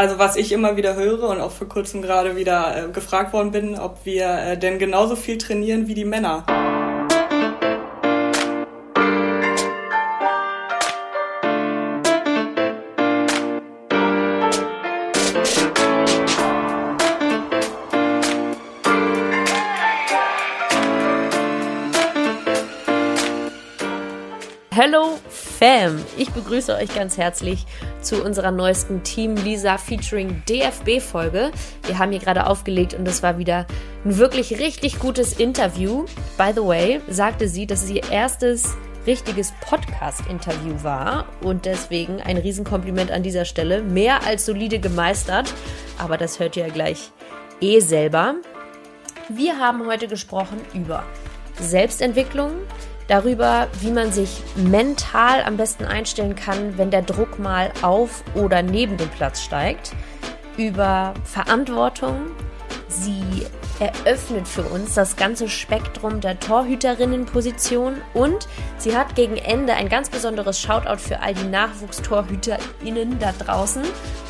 also was ich immer wieder höre und auch vor kurzem gerade wieder äh, gefragt worden bin, ob wir äh, denn genauso viel trainieren wie die Männer. Fam! Ich begrüße euch ganz herzlich zu unserer neuesten Team Lisa featuring DFB Folge. Wir haben hier gerade aufgelegt und das war wieder ein wirklich richtig gutes Interview. By the way, sagte sie, dass es ihr erstes richtiges Podcast-Interview war und deswegen ein Riesenkompliment an dieser Stelle. Mehr als solide gemeistert, aber das hört ihr ja gleich eh selber. Wir haben heute gesprochen über Selbstentwicklung, darüber, wie man sich mental am besten einstellen kann, wenn der Druck mal auf oder neben dem Platz steigt, über Verantwortung. Sie eröffnet für uns das ganze Spektrum der Torhüterinnenposition und sie hat gegen Ende ein ganz besonderes Shoutout für all die Nachwuchstorhüterinnen da draußen.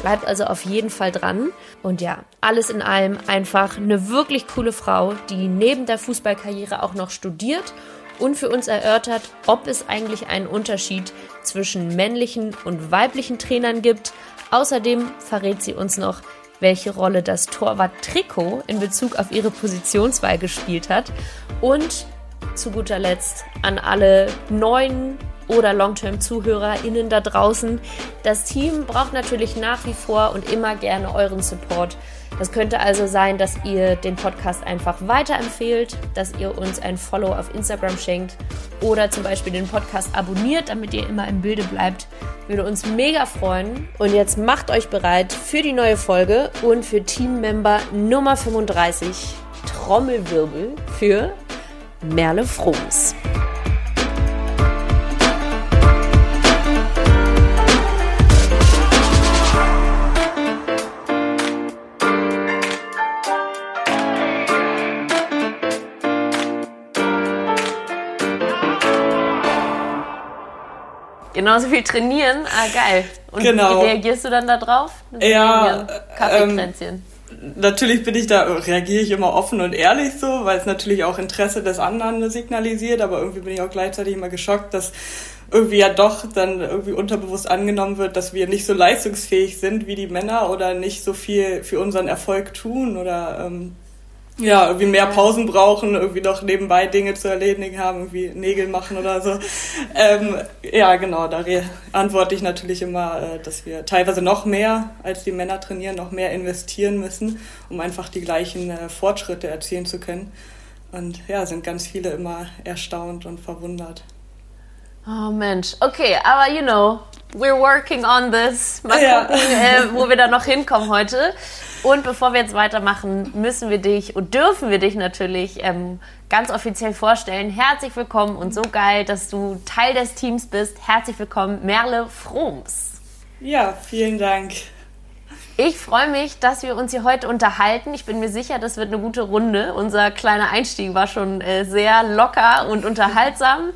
Bleibt also auf jeden Fall dran. Und ja, alles in allem einfach eine wirklich coole Frau, die neben der Fußballkarriere auch noch studiert und für uns erörtert, ob es eigentlich einen Unterschied zwischen männlichen und weiblichen Trainern gibt. Außerdem verrät sie uns noch, welche Rolle das Torwart-Trikot in Bezug auf ihre Positionswahl gespielt hat. Und zu guter Letzt an alle neuen oder Long-Term-ZuhörerInnen da draußen. Das Team braucht natürlich nach wie vor und immer gerne euren Support. Das könnte also sein, dass ihr den Podcast einfach weiterempfehlt, dass ihr uns ein Follow auf Instagram schenkt oder zum Beispiel den Podcast abonniert, damit ihr immer im Bilde bleibt. Würde uns mega freuen. Und jetzt macht euch bereit für die neue Folge und für Teammember Nummer 35 Trommelwirbel für Merle Froms. Genauso viel trainieren, ah geil. Und genau. wie reagierst du dann da drauf? Ja, Kaffeekränzchen. Ähm, natürlich bin ich da, reagiere ich immer offen und ehrlich so, weil es natürlich auch Interesse des anderen signalisiert, aber irgendwie bin ich auch gleichzeitig immer geschockt, dass irgendwie ja doch dann irgendwie unterbewusst angenommen wird, dass wir nicht so leistungsfähig sind wie die Männer oder nicht so viel für unseren Erfolg tun oder ähm, ja, irgendwie mehr Pausen brauchen, irgendwie noch nebenbei Dinge zu erledigen haben, irgendwie Nägel machen oder so. Ähm, ja, genau, da antworte ich natürlich immer, äh, dass wir teilweise noch mehr als die Männer trainieren, noch mehr investieren müssen, um einfach die gleichen äh, Fortschritte erzielen zu können. Und ja, sind ganz viele immer erstaunt und verwundert. Oh Mensch, okay, aber you know, we're working on this. Mal ja. gucken, äh, wo wir da noch hinkommen heute. Und bevor wir jetzt weitermachen, müssen wir dich und dürfen wir dich natürlich ähm, ganz offiziell vorstellen. Herzlich willkommen und so geil, dass du Teil des Teams bist. Herzlich willkommen, Merle Froms. Ja, vielen Dank. Ich freue mich, dass wir uns hier heute unterhalten. Ich bin mir sicher, das wird eine gute Runde. Unser kleiner Einstieg war schon äh, sehr locker und unterhaltsam.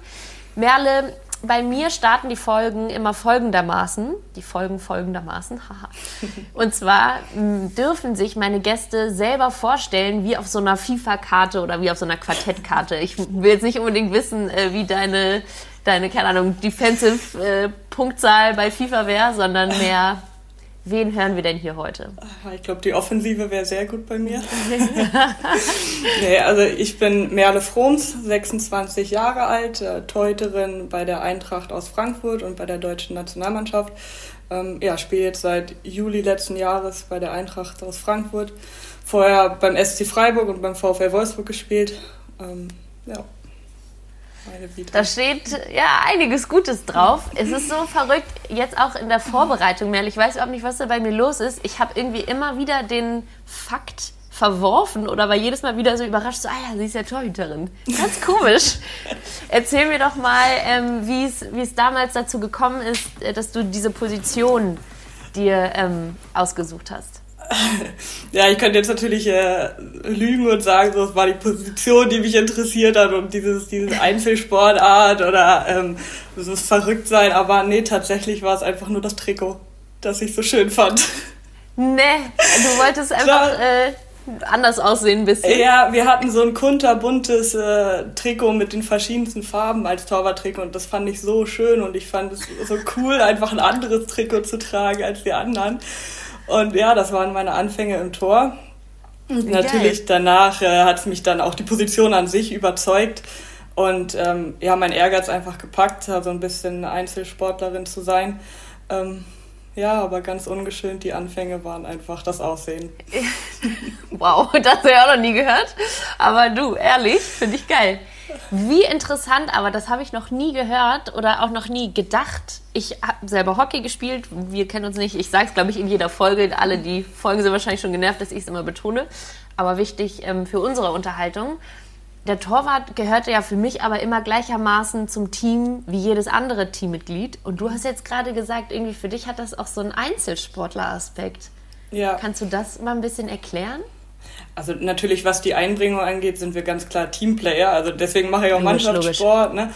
Merle, bei mir starten die Folgen immer folgendermaßen. Die Folgen folgendermaßen, haha. Und zwar dürfen sich meine Gäste selber vorstellen, wie auf so einer FIFA-Karte oder wie auf so einer Quartettkarte. Ich will jetzt nicht unbedingt wissen, äh, wie deine, deine keine Ahnung, Defensive-Punktzahl äh, bei FIFA wäre, sondern mehr Wen hören wir denn hier heute? Ich glaube, die Offensive wäre sehr gut bei mir. nee, also ich bin Merle Froms, 26 Jahre alt, äh, Teuterin bei der Eintracht aus Frankfurt und bei der deutschen Nationalmannschaft. Ähm, ja, spiele jetzt seit Juli letzten Jahres bei der Eintracht aus Frankfurt. Vorher beim SC Freiburg und beim VfL Wolfsburg gespielt. Ähm, ja. Da steht ja einiges Gutes drauf. Es ist so verrückt, jetzt auch in der Vorbereitung, Merle. Ich weiß überhaupt nicht, was da bei mir los ist. Ich habe irgendwie immer wieder den Fakt verworfen oder war jedes Mal wieder so überrascht, so, ah ja, sie ist ja Torhüterin. Ganz komisch. Erzähl mir doch mal, ähm, wie es damals dazu gekommen ist, äh, dass du diese Position dir ähm, ausgesucht hast ja, ich könnte jetzt natürlich äh, lügen und sagen, so, das war die Position, die mich interessiert hat und dieses, dieses Einzelsportart oder ähm, dieses Verrücktsein. Aber nee, tatsächlich war es einfach nur das Trikot, das ich so schön fand. Nee, du wolltest einfach äh, anders aussehen ein bisschen. Ja, wir hatten so ein kunterbuntes äh, Trikot mit den verschiedensten Farben als Torwarttrikot und das fand ich so schön und ich fand es so cool, einfach ein anderes Trikot zu tragen als die anderen. Und ja, das waren meine Anfänge im Tor. Natürlich danach äh, hat es mich dann auch die Position an sich überzeugt und ähm, ja, mein Ehrgeiz einfach gepackt, so also ein bisschen Einzelsportlerin zu sein. Ähm, ja, aber ganz ungeschönt, die Anfänge waren einfach das Aussehen. wow, das habe ich auch noch nie gehört. Aber du, ehrlich, finde ich geil. Wie interessant, aber das habe ich noch nie gehört oder auch noch nie gedacht. Ich habe selber Hockey gespielt, wir kennen uns nicht. Ich sage es, glaube ich, in jeder Folge. Alle, die Folgen sind wahrscheinlich schon genervt, dass ich es immer betone. Aber wichtig ähm, für unsere Unterhaltung der Torwart gehörte ja für mich aber immer gleichermaßen zum Team wie jedes andere Teammitglied. Und du hast jetzt gerade gesagt, irgendwie für dich hat das auch so einen Einzelsportler-Aspekt. Ja. Kannst du das mal ein bisschen erklären? Also natürlich, was die Einbringung angeht, sind wir ganz klar Teamplayer. Also deswegen mache ich auch Mannschaftssport. Ne?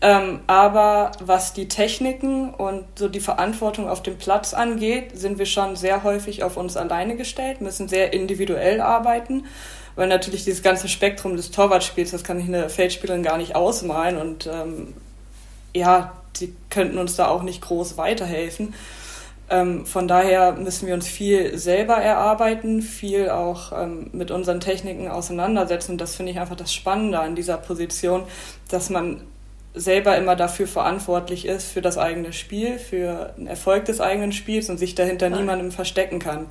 Ähm, aber was die Techniken und so die Verantwortung auf dem Platz angeht, sind wir schon sehr häufig auf uns alleine gestellt, müssen sehr individuell arbeiten weil natürlich dieses ganze Spektrum des Torwartspiels, das kann ich eine Feldspielerin gar nicht ausmalen und ähm, ja, die könnten uns da auch nicht groß weiterhelfen. Ähm, von daher müssen wir uns viel selber erarbeiten, viel auch ähm, mit unseren Techniken auseinandersetzen. Und das finde ich einfach das Spannende an dieser Position, dass man selber immer dafür verantwortlich ist, für das eigene Spiel, für den Erfolg des eigenen Spiels und sich dahinter ja. niemandem verstecken kann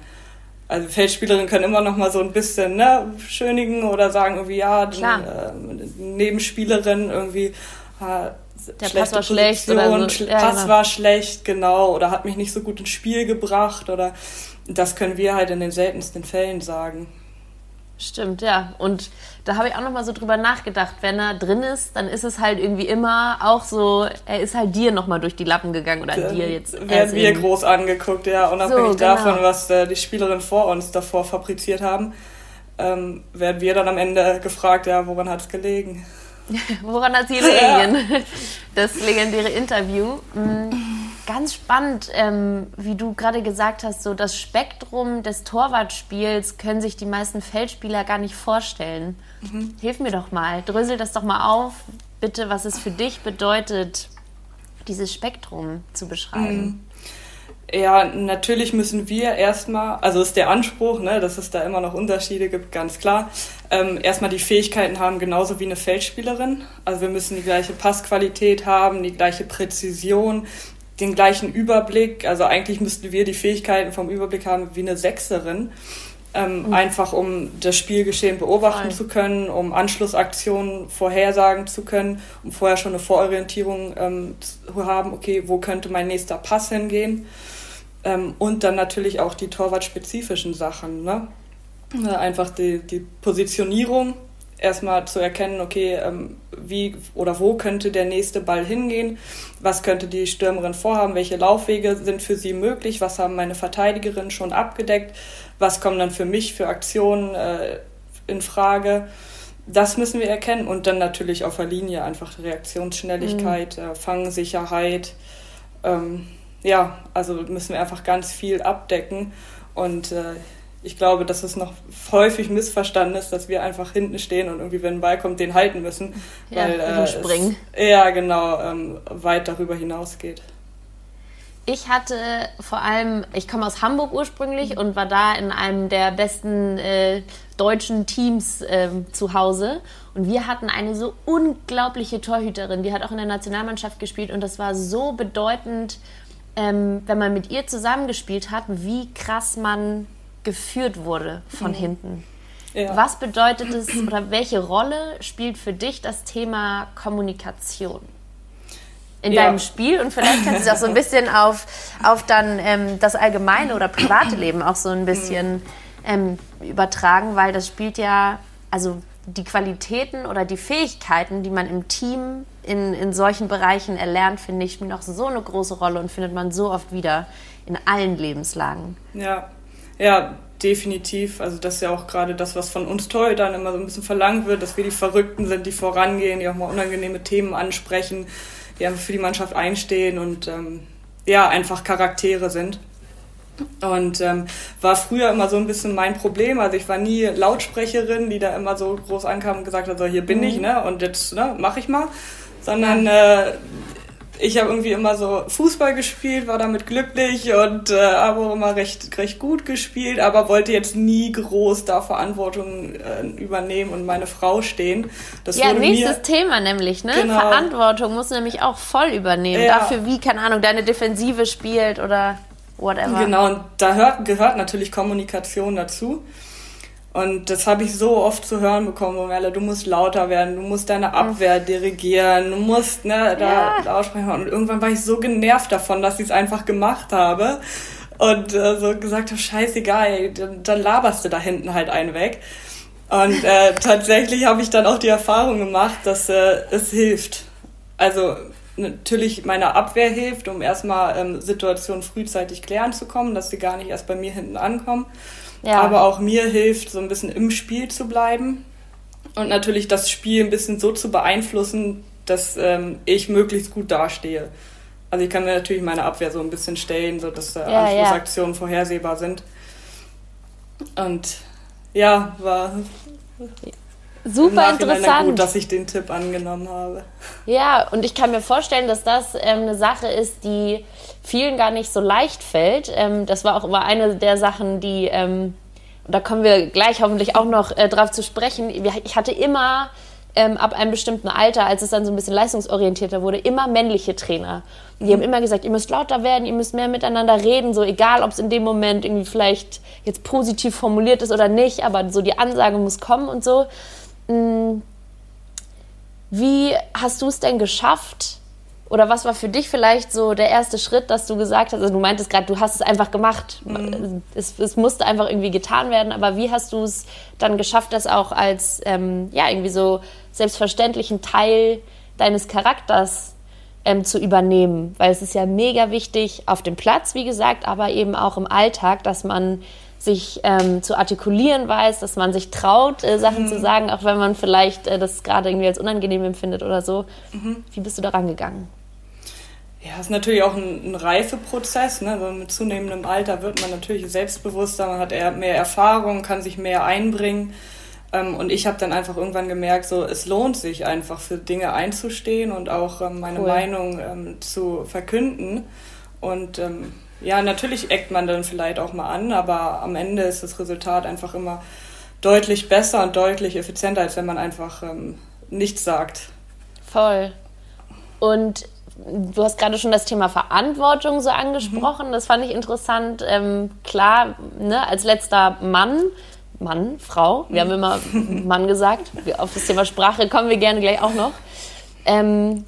also Feldspielerinnen können immer noch mal so ein bisschen ne, schönigen oder sagen irgendwie, ja, die, äh, Nebenspielerin irgendwie äh, der Pass war schlecht oder so. ja, Pass genau. war schlecht, genau, oder hat mich nicht so gut ins Spiel gebracht oder das können wir halt in den seltensten Fällen sagen. Stimmt, ja. Und da habe ich auch noch mal so drüber nachgedacht. Wenn er drin ist, dann ist es halt irgendwie immer auch so, er ist halt dir noch mal durch die Lappen gegangen oder dann dir jetzt. Werden wir groß angeguckt, ja. Unabhängig so, genau. davon, was äh, die Spielerinnen vor uns davor fabriziert haben, ähm, werden wir dann am Ende gefragt, ja, woran hat es gelegen? woran hat es gelegen? Ja. Das legendäre Interview. Mhm ganz spannend, ähm, wie du gerade gesagt hast, so das Spektrum des Torwartspiels können sich die meisten Feldspieler gar nicht vorstellen. Mhm. Hilf mir doch mal, drösel das doch mal auf, bitte, was es für dich bedeutet, dieses Spektrum zu beschreiben. Mhm. Ja, natürlich müssen wir erstmal, also ist der Anspruch, ne, dass es da immer noch Unterschiede gibt, ganz klar, ähm, erstmal die Fähigkeiten haben, genauso wie eine Feldspielerin. Also wir müssen die gleiche Passqualität haben, die gleiche Präzision, den gleichen Überblick. Also eigentlich müssten wir die Fähigkeiten vom Überblick haben wie eine Sechserin. Ähm, mhm. Einfach um das Spielgeschehen beobachten Voll. zu können, um Anschlussaktionen vorhersagen zu können, um vorher schon eine Vororientierung ähm, zu haben, okay, wo könnte mein nächster Pass hingehen. Ähm, und dann natürlich auch die torwartspezifischen Sachen. Ne? Einfach die, die Positionierung erstmal zu erkennen, okay, ähm, wie oder wo könnte der nächste Ball hingehen, was könnte die Stürmerin vorhaben, welche Laufwege sind für sie möglich, was haben meine Verteidigerinnen schon abgedeckt, was kommen dann für mich für Aktionen äh, in Frage. Das müssen wir erkennen und dann natürlich auf der Linie einfach Reaktionsschnelligkeit, mhm. äh, Fangsicherheit. Ähm, ja, also müssen wir einfach ganz viel abdecken und äh, ich glaube, dass es noch häufig missverstanden ist, dass wir einfach hinten stehen und irgendwie, wenn ein Ball kommt, den halten müssen. Ja, weil äh, springen. Es, ja, genau, ähm, weit darüber hinausgeht. Ich hatte vor allem, ich komme aus Hamburg ursprünglich und war da in einem der besten äh, deutschen Teams äh, zu Hause. Und wir hatten eine so unglaubliche Torhüterin, die hat auch in der Nationalmannschaft gespielt und das war so bedeutend, ähm, wenn man mit ihr zusammengespielt hat, wie krass man geführt wurde von mhm. hinten. Ja. Was bedeutet es oder welche Rolle spielt für dich das Thema Kommunikation? in ja. deinem Spiel und vielleicht kannst du es auch so ein bisschen auf, auf dann ähm, das allgemeine oder private Leben auch so ein bisschen ähm, übertragen, weil das spielt ja, also die Qualitäten oder die Fähigkeiten, die man im Team in, in solchen Bereichen erlernt, finde ich, spielen auch so eine große Rolle und findet man so oft wieder in allen Lebenslagen. Ja, ja, definitiv. Also das ist ja auch gerade das, was von uns Torhütern immer so ein bisschen verlangt wird, dass wir die Verrückten sind, die vorangehen, die auch mal unangenehme Themen ansprechen, die einfach für die Mannschaft einstehen und ähm, ja, einfach Charaktere sind. Und ähm, war früher immer so ein bisschen mein Problem. Also ich war nie Lautsprecherin, die da immer so groß ankam und gesagt hat, so hier bin mhm. ich, ne? Und jetzt ne, mach ich mal. Sondern äh, ich habe irgendwie immer so Fußball gespielt, war damit glücklich und äh, habe auch immer recht, recht gut gespielt, aber wollte jetzt nie groß da Verantwortung äh, übernehmen und meine Frau stehen. Das ja, nächstes Thema nämlich, ne? Genau. Verantwortung musst du nämlich auch voll übernehmen. Ja. Dafür, wie, keine Ahnung, deine Defensive spielt oder whatever. Genau, und da hört, gehört natürlich Kommunikation dazu. Und das habe ich so oft zu hören bekommen, Merle, du musst lauter werden, du musst deine Abwehr dirigieren, du musst ne, da, ja. aussprechen. Und irgendwann war ich so genervt davon, dass ich es einfach gemacht habe und äh, so gesagt habe, scheißegal, dann, dann laberst du da hinten halt einen weg. Und äh, tatsächlich habe ich dann auch die Erfahrung gemacht, dass äh, es hilft. Also natürlich meine Abwehr hilft, um erstmal ähm, Situationen frühzeitig klären zu kommen, dass sie gar nicht erst bei mir hinten ankommen. Ja. Aber auch mir hilft, so ein bisschen im Spiel zu bleiben und natürlich das Spiel ein bisschen so zu beeinflussen, dass ähm, ich möglichst gut dastehe. Also ich kann mir natürlich meine Abwehr so ein bisschen stellen, so dass äh, ja, Anschlussaktionen ja. vorhersehbar sind. Und ja, war super interessant. gut, dass ich den Tipp angenommen habe. Ja, und ich kann mir vorstellen, dass das ähm, eine Sache ist, die vielen gar nicht so leicht fällt. Ähm, das war auch immer eine der Sachen, die, ähm, da kommen wir gleich hoffentlich auch noch äh, drauf zu sprechen. Ich hatte immer ähm, ab einem bestimmten Alter, als es dann so ein bisschen leistungsorientierter wurde, immer männliche Trainer. Die haben immer gesagt, ihr müsst lauter werden, ihr müsst mehr miteinander reden, so egal, ob es in dem Moment irgendwie vielleicht jetzt positiv formuliert ist oder nicht, aber so die Ansage muss kommen und so. Mm. Wie hast du es denn geschafft? Oder was war für dich vielleicht so der erste Schritt, dass du gesagt hast, also du meintest gerade, du hast es einfach gemacht. Mhm. Es, es, musste einfach irgendwie getan werden, aber wie hast du es dann geschafft, das auch als ähm, ja, irgendwie so selbstverständlichen Teil deines Charakters ähm, zu übernehmen? Weil es ist ja mega wichtig auf dem Platz, wie gesagt, aber eben auch im Alltag, dass man sich ähm, zu artikulieren weiß, dass man sich traut, äh, Sachen mhm. zu sagen, auch wenn man vielleicht äh, das gerade irgendwie als unangenehm empfindet oder so. Mhm. Wie bist du daran gegangen? Ja, ist natürlich auch ein, ein Reifeprozess. Ne? Also mit zunehmendem Alter wird man natürlich selbstbewusster, man hat eher mehr Erfahrung, kann sich mehr einbringen. Ähm, und ich habe dann einfach irgendwann gemerkt, so es lohnt sich einfach für Dinge einzustehen und auch ähm, meine cool. Meinung ähm, zu verkünden. Und ähm, ja, natürlich eckt man dann vielleicht auch mal an, aber am Ende ist das Resultat einfach immer deutlich besser und deutlich effizienter, als wenn man einfach ähm, nichts sagt. Voll. Und du hast gerade schon das Thema Verantwortung so angesprochen. Mhm. Das fand ich interessant. Ähm, klar, ne, als letzter Mann, Mann, Frau, wir haben immer Mann gesagt. Auf das Thema Sprache kommen wir gerne gleich auch noch. Ähm,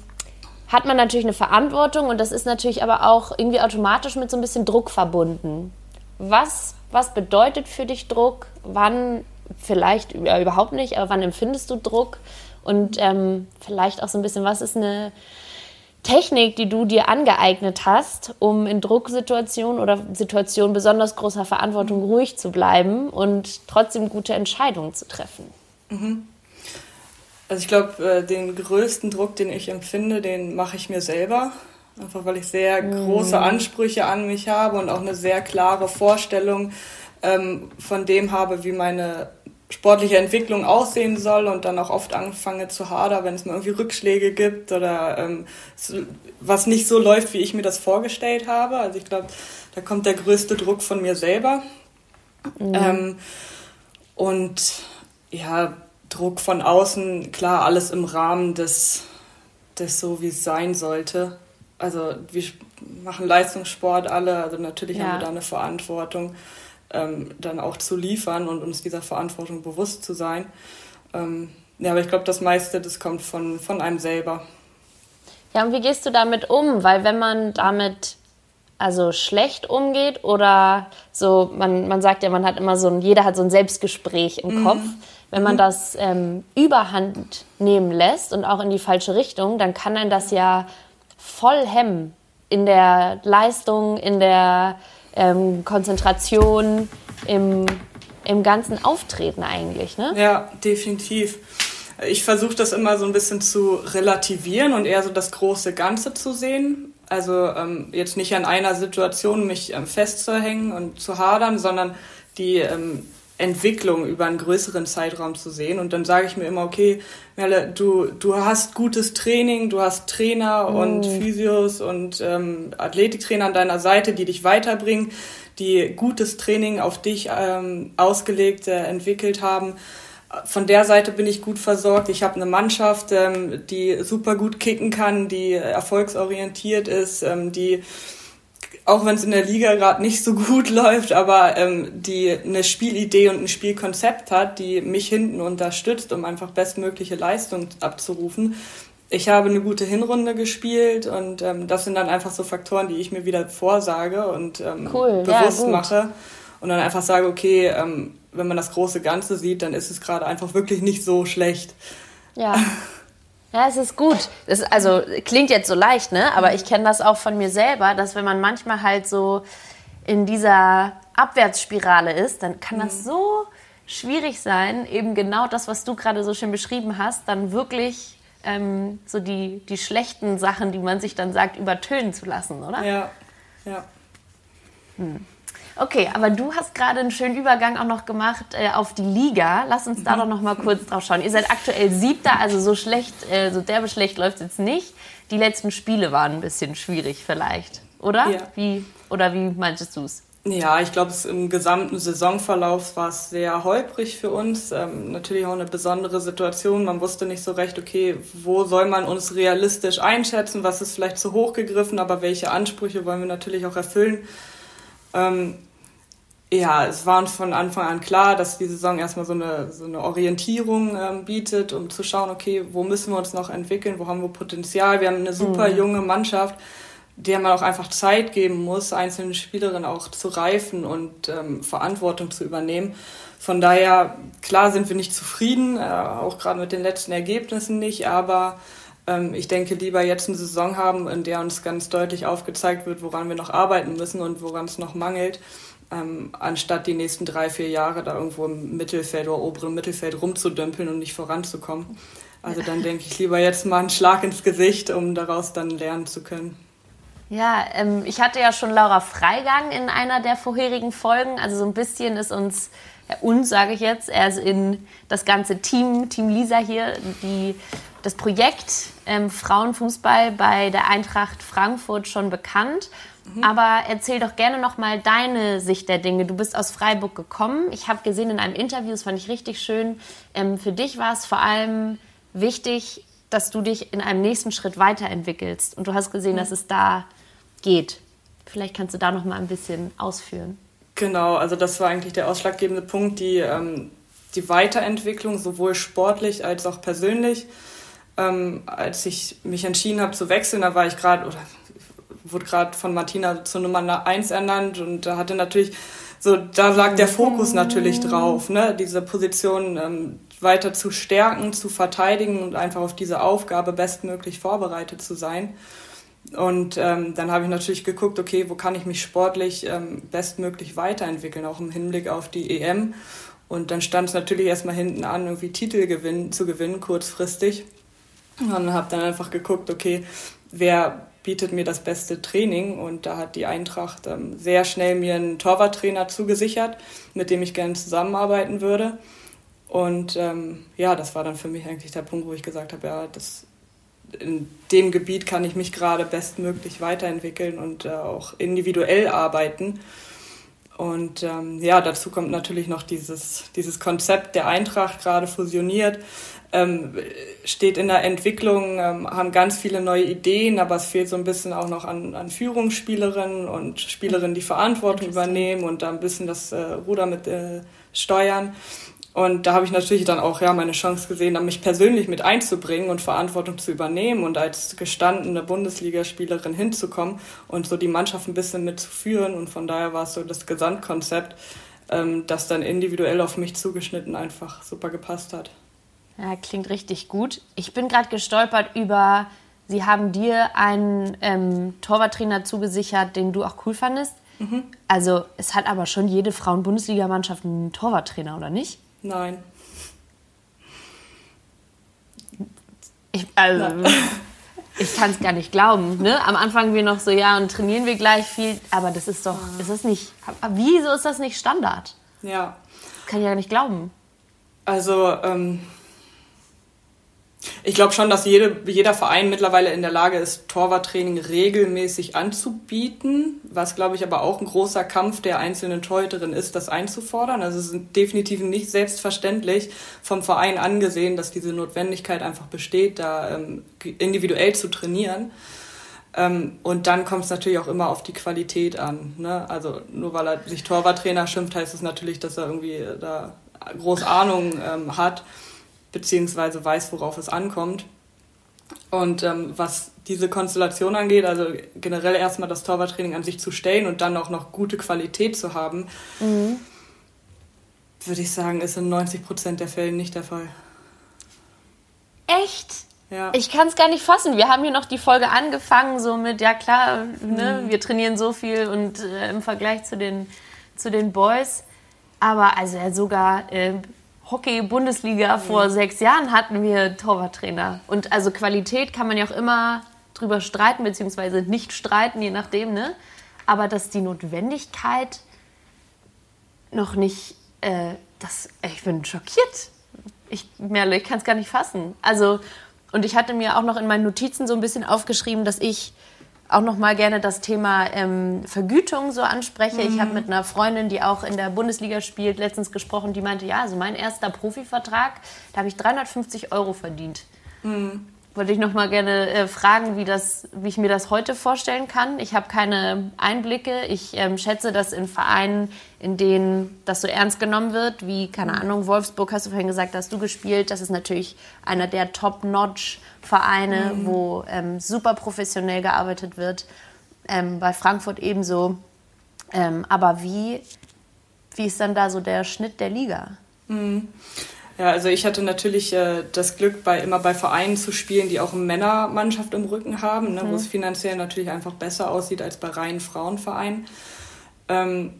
hat man natürlich eine Verantwortung und das ist natürlich aber auch irgendwie automatisch mit so ein bisschen Druck verbunden. Was, was bedeutet für dich Druck? Wann vielleicht ja, überhaupt nicht, aber wann empfindest du Druck? Und ähm, vielleicht auch so ein bisschen, was ist eine Technik, die du dir angeeignet hast, um in Drucksituationen oder Situationen besonders großer Verantwortung ruhig zu bleiben und trotzdem gute Entscheidungen zu treffen? Mhm. Also ich glaube, äh, den größten Druck, den ich empfinde, den mache ich mir selber. Einfach weil ich sehr mhm. große Ansprüche an mich habe und auch eine sehr klare Vorstellung ähm, von dem habe, wie meine sportliche Entwicklung aussehen soll und dann auch oft anfange zu hadern, wenn es mal irgendwie Rückschläge gibt oder ähm, was nicht so läuft, wie ich mir das vorgestellt habe. Also ich glaube, da kommt der größte Druck von mir selber. Mhm. Ähm, und ja, Druck von außen, klar, alles im Rahmen des, des so, wie es sein sollte. Also wir machen Leistungssport alle, also natürlich ja. haben wir da eine Verantwortung, ähm, dann auch zu liefern und uns dieser Verantwortung bewusst zu sein. Ähm, ja, aber ich glaube, das meiste, das kommt von, von einem selber. Ja, und wie gehst du damit um? Weil wenn man damit also schlecht umgeht oder so, man, man sagt ja, man hat immer so ein, jeder hat so ein Selbstgespräch im mhm. Kopf. Wenn man mhm. das ähm, überhand nehmen lässt und auch in die falsche Richtung, dann kann einen das ja voll hemmen in der Leistung, in der ähm, Konzentration, im, im ganzen Auftreten eigentlich. Ne? Ja, definitiv. Ich versuche das immer so ein bisschen zu relativieren und eher so das große Ganze zu sehen. Also ähm, jetzt nicht an einer Situation mich ähm, festzuhängen und zu hadern, sondern die ähm, Entwicklung über einen größeren Zeitraum zu sehen. Und dann sage ich mir immer, okay, Merle, du, du hast gutes Training, du hast Trainer mm. und Physios und ähm, Athletiktrainer an deiner Seite, die dich weiterbringen, die gutes Training auf dich ähm, ausgelegt äh, entwickelt haben. Von der Seite bin ich gut versorgt. Ich habe eine Mannschaft, ähm, die super gut kicken kann, die erfolgsorientiert ist, ähm, die auch wenn es in der Liga gerade nicht so gut läuft, aber ähm, die eine Spielidee und ein Spielkonzept hat, die mich hinten unterstützt, um einfach bestmögliche Leistung abzurufen. Ich habe eine gute Hinrunde gespielt und ähm, das sind dann einfach so Faktoren, die ich mir wieder vorsage und ähm, cool. bewusst ja, mache und dann einfach sage, okay, ähm, wenn man das große Ganze sieht, dann ist es gerade einfach wirklich nicht so schlecht. Ja. Ja, es ist gut. Ist, also klingt jetzt so leicht, ne? Aber ich kenne das auch von mir selber, dass wenn man manchmal halt so in dieser Abwärtsspirale ist, dann kann das mhm. so schwierig sein, eben genau das, was du gerade so schön beschrieben hast, dann wirklich ähm, so die, die schlechten Sachen, die man sich dann sagt, übertönen zu lassen, oder? Ja, ja. Hm. Okay, aber du hast gerade einen schönen Übergang auch noch gemacht äh, auf die Liga. Lass uns da mhm. doch noch mal kurz drauf schauen. Ihr seid aktuell Siebter, also so schlecht, äh, so derbe schlecht läuft es jetzt nicht. Die letzten Spiele waren ein bisschen schwierig vielleicht, oder? Ja. Wie, oder wie meintest du es? Ja, ich glaube, im gesamten Saisonverlauf war es sehr holprig für uns. Ähm, natürlich auch eine besondere Situation. Man wusste nicht so recht, okay, wo soll man uns realistisch einschätzen? Was ist vielleicht zu hoch gegriffen? Aber welche Ansprüche wollen wir natürlich auch erfüllen? Ähm, ja, es war uns von Anfang an klar, dass die Saison erstmal so eine, so eine Orientierung ähm, bietet, um zu schauen, okay, wo müssen wir uns noch entwickeln, wo haben wir Potenzial. Wir haben eine super mhm. junge Mannschaft, der man auch einfach Zeit geben muss, einzelne Spielerinnen auch zu reifen und ähm, Verantwortung zu übernehmen. Von daher, klar sind wir nicht zufrieden, äh, auch gerade mit den letzten Ergebnissen nicht, aber ähm, ich denke, lieber jetzt eine Saison haben, in der uns ganz deutlich aufgezeigt wird, woran wir noch arbeiten müssen und woran es noch mangelt ähm, anstatt die nächsten drei, vier Jahre da irgendwo im Mittelfeld oder oberen Mittelfeld rumzudümpeln und nicht voranzukommen. Also dann denke ich lieber jetzt mal einen Schlag ins Gesicht, um daraus dann lernen zu können. Ja, ähm, ich hatte ja schon Laura Freigang in einer der vorherigen Folgen. Also so ein bisschen ist uns, ja, uns sage ich jetzt, er ist in das ganze Team, Team Lisa hier, die, das Projekt ähm, Frauenfußball bei der Eintracht Frankfurt schon bekannt. Mhm. Aber erzähl doch gerne noch mal deine Sicht der Dinge. Du bist aus Freiburg gekommen. Ich habe gesehen in einem Interview, das fand ich richtig schön. Ähm, für dich war es vor allem wichtig, dass du dich in einem nächsten Schritt weiterentwickelst. Und du hast gesehen, mhm. dass es da geht. Vielleicht kannst du da noch mal ein bisschen ausführen. Genau, also das war eigentlich der ausschlaggebende Punkt, die, ähm, die Weiterentwicklung, sowohl sportlich als auch persönlich. Ähm, als ich mich entschieden habe zu wechseln, da war ich gerade, oder wurde gerade von Martina zur Nummer 1 ernannt und da hatte natürlich so, da lag der Fokus natürlich drauf, ne, diese Position ähm, weiter zu stärken, zu verteidigen und einfach auf diese Aufgabe bestmöglich vorbereitet zu sein. Und ähm, dann habe ich natürlich geguckt, okay, wo kann ich mich sportlich ähm, bestmöglich weiterentwickeln, auch im Hinblick auf die EM. Und dann stand es natürlich erstmal hinten an, irgendwie Titel gewinnen, zu gewinnen, kurzfristig. Und habe dann einfach geguckt, okay, wer bietet mir das beste Training und da hat die Eintracht ähm, sehr schnell mir einen Torwarttrainer zugesichert, mit dem ich gerne zusammenarbeiten würde. Und ähm, ja, das war dann für mich eigentlich der Punkt, wo ich gesagt habe, ja, das, in dem Gebiet kann ich mich gerade bestmöglich weiterentwickeln und äh, auch individuell arbeiten. Und ähm, ja, dazu kommt natürlich noch dieses, dieses Konzept der Eintracht gerade fusioniert ähm, steht in der Entwicklung, ähm, haben ganz viele neue Ideen, aber es fehlt so ein bisschen auch noch an, an Führungsspielerinnen und Spielerinnen, die Verantwortung übernehmen und da ein bisschen das äh, Ruder mit äh, steuern. Und da habe ich natürlich dann auch ja meine Chance gesehen, da mich persönlich mit einzubringen und Verantwortung zu übernehmen und als gestandene Bundesligaspielerin hinzukommen und so die Mannschaft ein bisschen mitzuführen. Und von daher war es so das Gesamtkonzept, ähm, das dann individuell auf mich zugeschnitten einfach super gepasst hat. Ja, klingt richtig gut. Ich bin gerade gestolpert über, sie haben dir einen ähm, Torwarttrainer zugesichert, den du auch cool fandest. Mhm. Also es hat aber schon jede Frauen-Bundesligamannschaft einen Torwarttrainer, oder nicht? Nein. Ich, also, Ich kann es gar nicht glauben. Ne? Am Anfang wir noch so, ja, und trainieren wir gleich viel. Aber das ist doch, ist das nicht, wieso ist das nicht Standard? Ja. Kann ich ja nicht glauben. Also, ähm, ich glaube schon, dass jede, jeder Verein mittlerweile in der Lage ist, Torwarttraining regelmäßig anzubieten, was, glaube ich, aber auch ein großer Kampf der einzelnen Torhüterin ist, das einzufordern. Also es ist definitiv nicht selbstverständlich vom Verein angesehen, dass diese Notwendigkeit einfach besteht, da ähm, individuell zu trainieren. Ähm, und dann kommt es natürlich auch immer auf die Qualität an. Ne? Also nur weil er sich Torwarttrainer schimpft, heißt es natürlich, dass er irgendwie da groß Ahnung ähm, hat beziehungsweise weiß, worauf es ankommt. Und ähm, was diese Konstellation angeht, also generell erstmal das Torwarttraining an sich zu stellen und dann auch noch gute Qualität zu haben, mhm. würde ich sagen, ist in 90 Prozent der Fälle nicht der Fall. Echt? Ja. Ich kann es gar nicht fassen. Wir haben hier noch die Folge angefangen, so mit, ja klar, ne, mhm. wir trainieren so viel und äh, im Vergleich zu den, zu den Boys. Aber also ja, sogar äh, Hockey-Bundesliga mhm. vor sechs Jahren hatten wir Torwarttrainer. Und also Qualität kann man ja auch immer drüber streiten, beziehungsweise nicht streiten, je nachdem, ne? Aber dass die Notwendigkeit noch nicht, äh, das, ich bin schockiert. Ich, Merle, ich kann es gar nicht fassen. Also, und ich hatte mir auch noch in meinen Notizen so ein bisschen aufgeschrieben, dass ich auch noch mal gerne das Thema ähm, Vergütung so anspreche. Mhm. Ich habe mit einer Freundin, die auch in der Bundesliga spielt, letztens gesprochen, die meinte, ja, also mein erster Profivertrag, da habe ich 350 Euro verdient. Mhm. Wollte ich noch mal gerne äh, fragen, wie, das, wie ich mir das heute vorstellen kann. Ich habe keine Einblicke. Ich ähm, schätze, dass in Vereinen, in denen das so ernst genommen wird, wie, keine. Ahnung, Wolfsburg, hast du vorhin gesagt, hast du gespielt. Das ist natürlich einer der Top-Notch- Vereine, mhm. wo ähm, super professionell gearbeitet wird. Ähm, bei Frankfurt ebenso. Ähm, aber wie, wie ist dann da so der Schnitt der Liga? Mhm. Ja, also ich hatte natürlich äh, das Glück, bei, immer bei Vereinen zu spielen, die auch eine Männermannschaft im Rücken haben, ne, mhm. wo es finanziell natürlich einfach besser aussieht als bei reinen Frauenvereinen. Ähm,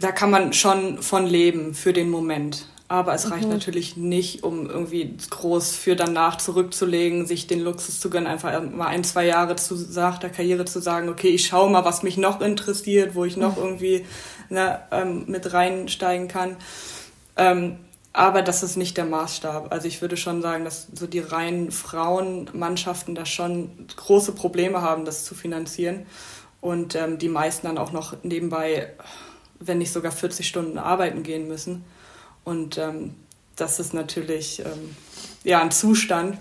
da kann man schon von leben für den Moment. Aber es reicht mhm. natürlich nicht, um irgendwie groß für danach zurückzulegen, sich den Luxus zu gönnen, einfach mal ein, zwei Jahre zu, nach der Karriere zu sagen, okay, ich schaue mal, was mich noch interessiert, wo ich noch mhm. irgendwie ne, ähm, mit reinsteigen kann. Ähm, aber das ist nicht der Maßstab. Also ich würde schon sagen, dass so die reinen Frauenmannschaften da schon große Probleme haben, das zu finanzieren. Und ähm, die meisten dann auch noch nebenbei, wenn nicht sogar 40 Stunden arbeiten gehen müssen. Und ähm, das ist natürlich ähm, ja, ein Zustand,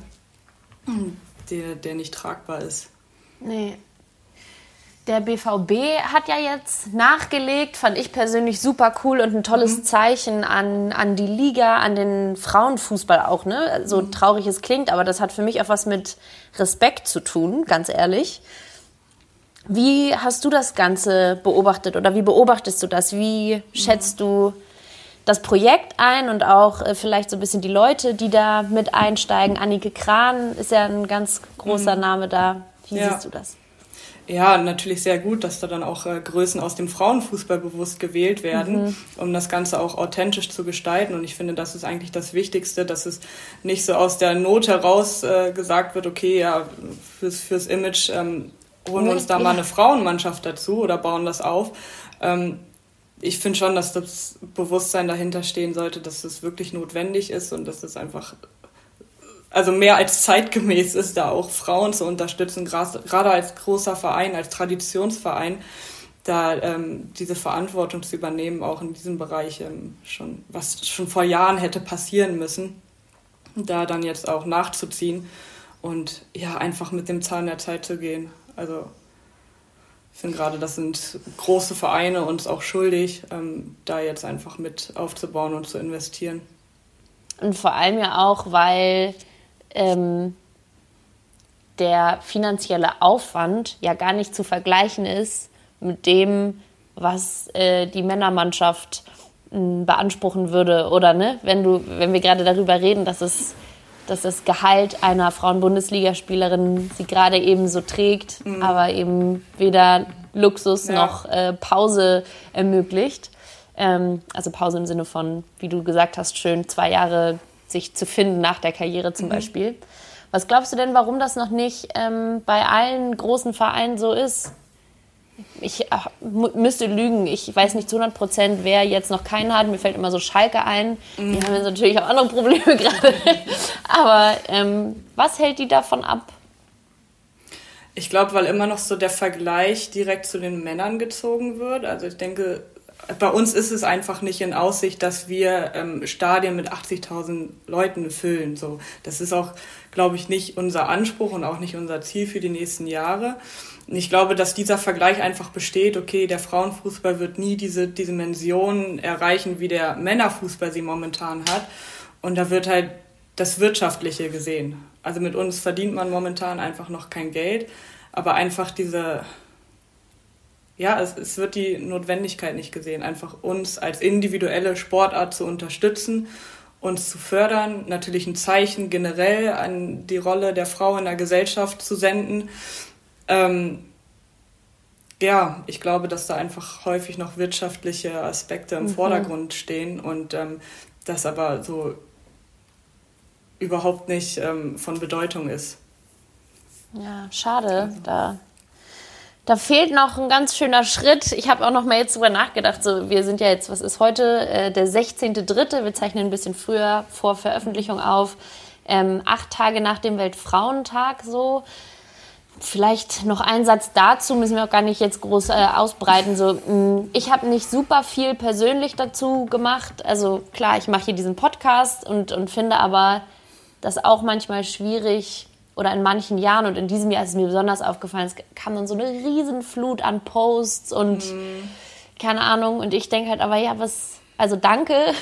der, der nicht tragbar ist. Nee. Der BVB hat ja jetzt nachgelegt, fand ich persönlich super cool und ein tolles mhm. Zeichen an, an die Liga, an den Frauenfußball auch. Ne? So mhm. traurig es klingt, aber das hat für mich auch was mit Respekt zu tun, ganz ehrlich. Wie hast du das Ganze beobachtet oder wie beobachtest du das? Wie schätzt mhm. du das Projekt ein und auch äh, vielleicht so ein bisschen die Leute, die da mit einsteigen. Annike Kran ist ja ein ganz großer mhm. Name da. Wie ja. siehst du das? Ja, natürlich sehr gut, dass da dann auch äh, Größen aus dem Frauenfußball bewusst gewählt werden, mhm. um das Ganze auch authentisch zu gestalten. Und ich finde, das ist eigentlich das Wichtigste, dass es nicht so aus der Not heraus äh, gesagt wird, okay, ja, fürs, fürs Image ähm, holen wir uns da mal eine Frauenmannschaft dazu oder bauen das auf. Ähm, ich finde schon, dass das Bewusstsein dahinter stehen sollte, dass es wirklich notwendig ist und dass es einfach also mehr als zeitgemäß ist, da auch Frauen zu unterstützen, gerade als großer Verein, als Traditionsverein, da ähm, diese Verantwortung zu übernehmen, auch in diesem Bereich ähm, schon, was schon vor Jahren hätte passieren müssen, da dann jetzt auch nachzuziehen und ja, einfach mit dem Zahn der Zeit zu gehen. Also ich finde gerade, das sind große Vereine uns auch schuldig, ähm, da jetzt einfach mit aufzubauen und zu investieren. Und vor allem ja auch, weil ähm, der finanzielle Aufwand ja gar nicht zu vergleichen ist mit dem, was äh, die Männermannschaft äh, beanspruchen würde. Oder ne, wenn du, wenn wir gerade darüber reden, dass es dass das Gehalt einer Frauen-Bundesligaspielerin sie gerade eben so trägt, mhm. aber eben weder Luxus ja. noch äh, Pause ermöglicht. Ähm, also Pause im Sinne von, wie du gesagt hast, schön zwei Jahre sich zu finden nach der Karriere zum mhm. Beispiel. Was glaubst du denn, warum das noch nicht ähm, bei allen großen Vereinen so ist? Ich ach, müsste lügen. Ich weiß nicht zu 100 Prozent, wer jetzt noch keinen hat. Mir fällt immer so Schalke ein. Mhm. Die haben jetzt natürlich auch andere Probleme gerade. Aber ähm, was hält die davon ab? Ich glaube, weil immer noch so der Vergleich direkt zu den Männern gezogen wird. Also ich denke, bei uns ist es einfach nicht in Aussicht, dass wir ähm, Stadien mit 80.000 Leuten füllen. So, das ist auch, glaube ich, nicht unser Anspruch und auch nicht unser Ziel für die nächsten Jahre. Und ich glaube, dass dieser Vergleich einfach besteht. Okay, der Frauenfußball wird nie diese, Dimension erreichen, wie der Männerfußball sie momentan hat. Und da wird halt das Wirtschaftliche gesehen. Also mit uns verdient man momentan einfach noch kein Geld, aber einfach diese ja, es, es wird die Notwendigkeit nicht gesehen, einfach uns als individuelle Sportart zu unterstützen, uns zu fördern, natürlich ein Zeichen generell an die Rolle der Frau in der Gesellschaft zu senden. Ähm, ja, ich glaube, dass da einfach häufig noch wirtschaftliche Aspekte im mhm. Vordergrund stehen und ähm, das aber so überhaupt nicht ähm, von Bedeutung ist. Ja, schade. Also. Da da fehlt noch ein ganz schöner Schritt. Ich habe auch noch mal jetzt drüber nachgedacht. So, wir sind ja jetzt, was ist heute? Äh, der 16.3. Wir zeichnen ein bisschen früher vor Veröffentlichung auf. Ähm, acht Tage nach dem Weltfrauentag so. Vielleicht noch ein Satz dazu, müssen wir auch gar nicht jetzt groß äh, ausbreiten. So, mh, mm, ich habe nicht super viel persönlich dazu gemacht. Also klar, ich mache hier diesen Podcast und, und finde aber das auch manchmal schwierig, oder in manchen Jahren und in diesem Jahr ist es mir besonders aufgefallen, es kam dann so eine Riesenflut an Posts und mhm. keine Ahnung. Und ich denke halt aber, ja, was, also danke.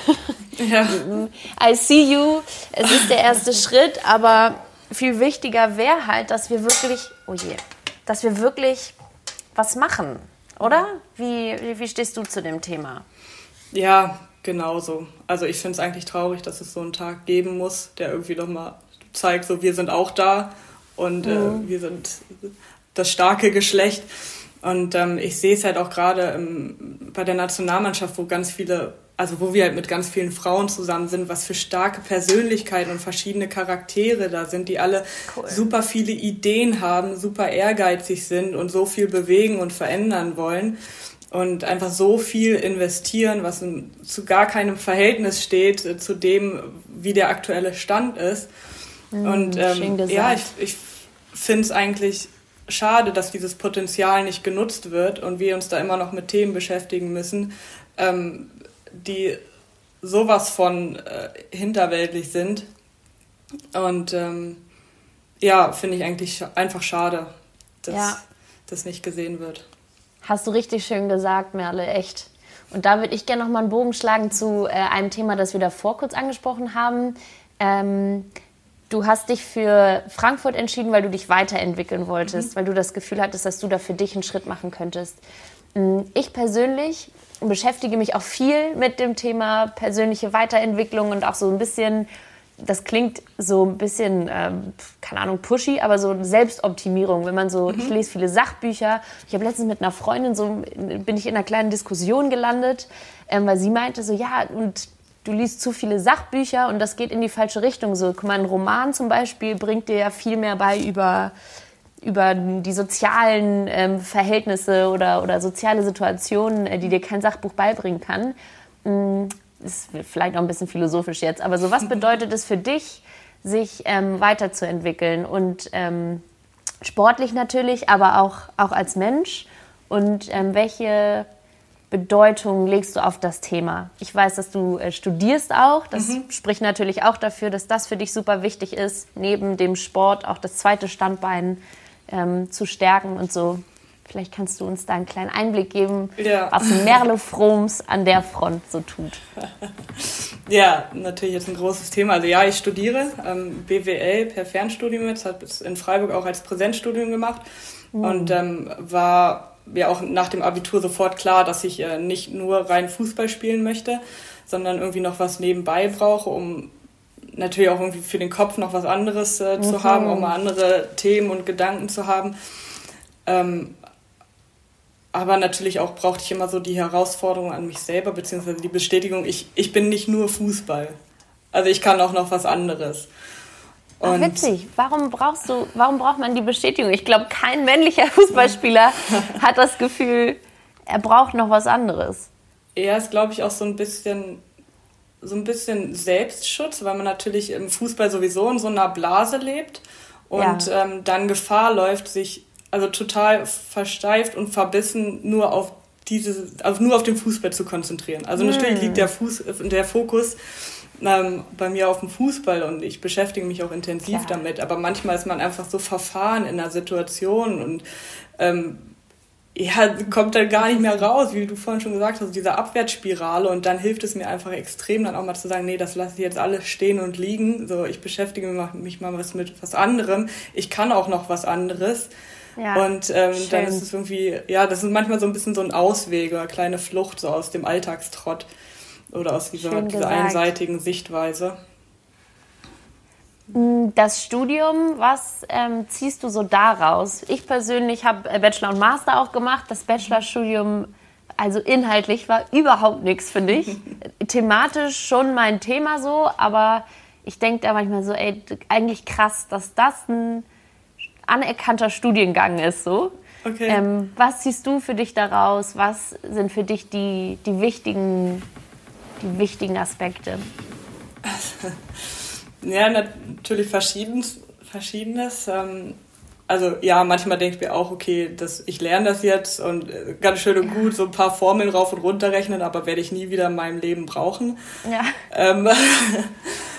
Ja. I see you. Es ist der erste Schritt, aber viel wichtiger wäre halt, dass wir wirklich, oh je, dass wir wirklich was machen, oder? Wie, wie stehst du zu dem Thema? Ja, genauso. Also ich finde es eigentlich traurig, dass es so einen Tag geben muss, der irgendwie doch mal zeigt, so wir sind auch da und äh, mhm. äh, wir sind das starke Geschlecht. Und ähm, ich sehe es halt auch gerade bei der Nationalmannschaft, wo ganz viele, also wo wir halt mit ganz vielen Frauen zusammen sind, was für starke Persönlichkeiten und verschiedene Charaktere da sind, die alle cool. super viele Ideen haben, super ehrgeizig sind und so viel bewegen und verändern wollen und einfach so viel investieren, was zu gar keinem Verhältnis steht äh, zu dem, wie der aktuelle Stand ist. Mhm, und ähm, ja, ich, ich finde es eigentlich schade, dass dieses Potenzial nicht genutzt wird und wir uns da immer noch mit Themen beschäftigen müssen, ähm, die sowas von äh, hinterweltlich sind. Und ähm, ja, finde ich eigentlich einfach schade, dass ja. das nicht gesehen wird. Hast du richtig schön gesagt, Merle, echt. Und da würde ich gerne noch mal einen Bogen schlagen zu äh, einem Thema, das wir davor kurz angesprochen haben. Ähm, du hast dich für Frankfurt entschieden, weil du dich weiterentwickeln wolltest, mhm. weil du das Gefühl hattest, dass du da für dich einen Schritt machen könntest. Mm, ich persönlich beschäftige mich auch viel mit dem Thema persönliche Weiterentwicklung und auch so ein bisschen, das klingt so ein bisschen, ähm, keine Ahnung, pushy, aber so Selbstoptimierung. Wenn man so, mhm. ich lese viele Sachbücher. Ich habe letztens mit einer Freundin so, bin ich in einer kleinen Diskussion gelandet, ähm, weil sie meinte so, ja, und du liest zu viele Sachbücher und das geht in die falsche Richtung. So, guck mal, ein Roman zum Beispiel bringt dir ja viel mehr bei über, über die sozialen ähm, Verhältnisse oder, oder soziale Situationen, äh, die dir kein Sachbuch beibringen kann. Mhm, ist vielleicht auch ein bisschen philosophisch jetzt, aber so was bedeutet es für dich, sich ähm, weiterzuentwickeln und ähm, sportlich natürlich, aber auch, auch als Mensch und ähm, welche Bedeutung legst du auf das Thema? Ich weiß, dass du äh, studierst auch. Das mhm. spricht natürlich auch dafür, dass das für dich super wichtig ist, neben dem Sport auch das zweite Standbein ähm, zu stärken und so. Vielleicht kannst du uns da einen kleinen Einblick geben, ja. was Merle Froms an der Front so tut. Ja, natürlich jetzt ein großes Thema. Also ja, ich studiere ähm, BWL per Fernstudium jetzt, habe es in Freiburg auch als Präsenzstudium gemacht mhm. und ähm, war ja auch nach dem Abitur sofort klar, dass ich äh, nicht nur rein Fußball spielen möchte, sondern irgendwie noch was nebenbei brauche, um natürlich auch irgendwie für den Kopf noch was anderes äh, mhm. zu haben, auch mal andere Themen und Gedanken zu haben. Ähm, aber natürlich auch brauchte ich immer so die Herausforderung an mich selber, beziehungsweise die Bestätigung, ich, ich bin nicht nur Fußball. Also ich kann auch noch was anderes. Ach, witzig. Warum brauchst du, warum braucht man die Bestätigung? Ich glaube, kein männlicher Fußballspieler hat das Gefühl, er braucht noch was anderes. Ja, ist glaube ich auch so ein bisschen so ein bisschen Selbstschutz, weil man natürlich im Fußball sowieso in so einer Blase lebt und ja. ähm, dann Gefahr läuft, sich also total versteift und verbissen nur auf diese, also nur auf den Fußball zu konzentrieren. Also natürlich liegt der Fuß, der Fokus ähm, bei mir auf dem Fußball und ich beschäftige mich auch intensiv ja. damit. Aber manchmal ist man einfach so verfahren in der Situation und ähm, ja, kommt dann gar nicht mehr raus, wie du vorhin schon gesagt hast, diese Abwärtsspirale und dann hilft es mir einfach extrem, dann auch mal zu sagen, nee, das lasse ich jetzt alles stehen und liegen, so, ich beschäftige mich mal was mit was anderem, ich kann auch noch was anderes ja, und ähm, dann ist es irgendwie, ja, das ist manchwel so ein bisschen so ein Ausweg oder kleine Flucht so aus dem Alltagstrott oder aus dieser, dieser einseitigen Sichtweise. Mm, das Studium, was ähm, ziehst du so daraus? Ich persönlich habe äh, Bachelor und Master auch gemacht. Das Bachelorstudium, also inhaltlich, war überhaupt nichts, finde ich. Thematisch schon mein Thema so, aber ich denke da manchmal so, ey, eigentlich krass, dass das ein anerkannter Studiengang ist, so. Okay. Ähm, was siehst du für dich daraus? Was sind für dich die, die, wichtigen, die wichtigen Aspekte? Ja, natürlich verschiedenes. verschiedenes. Ähm, also ja, manchmal denke ich mir auch, okay, das, ich lerne das jetzt und äh, ganz schön und gut so ein paar Formeln rauf und runter rechnen, aber werde ich nie wieder in meinem Leben brauchen. Ja. Ähm,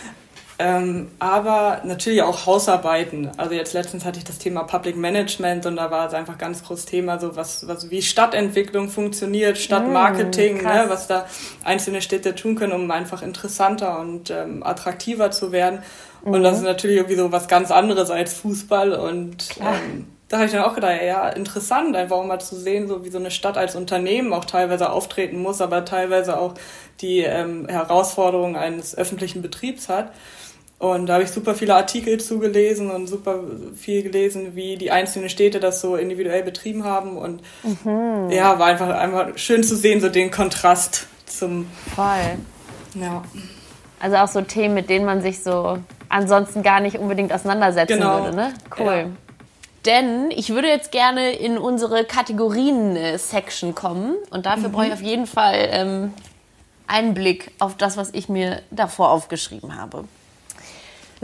Ähm, aber natürlich auch Hausarbeiten. Also jetzt letztens hatte ich das Thema Public Management und da war es einfach ganz großes Thema, so was, was wie Stadtentwicklung funktioniert, Stadtmarketing, mm, ne, was da einzelne Städte tun können, um einfach interessanter und ähm, attraktiver zu werden. Mhm. Und das ist mhm. natürlich irgendwie so was ganz anderes als Fußball und ähm, da habe ich dann auch gedacht, ja, interessant, einfach auch mal zu sehen, so wie so eine Stadt als Unternehmen auch teilweise auftreten muss, aber teilweise auch die ähm, Herausforderungen eines öffentlichen Betriebs hat. Und da habe ich super viele Artikel zugelesen und super viel gelesen, wie die einzelnen Städte das so individuell betrieben haben. Und mhm. ja, war einfach, einfach schön zu sehen, so den Kontrast zum. Voll. Ja. Also auch so Themen, mit denen man sich so ansonsten gar nicht unbedingt auseinandersetzen genau. würde, ne? Cool. Ja. Denn ich würde jetzt gerne in unsere Kategorien-Section kommen und dafür mhm. brauche ich auf jeden Fall ähm, einen Blick auf das, was ich mir davor aufgeschrieben habe.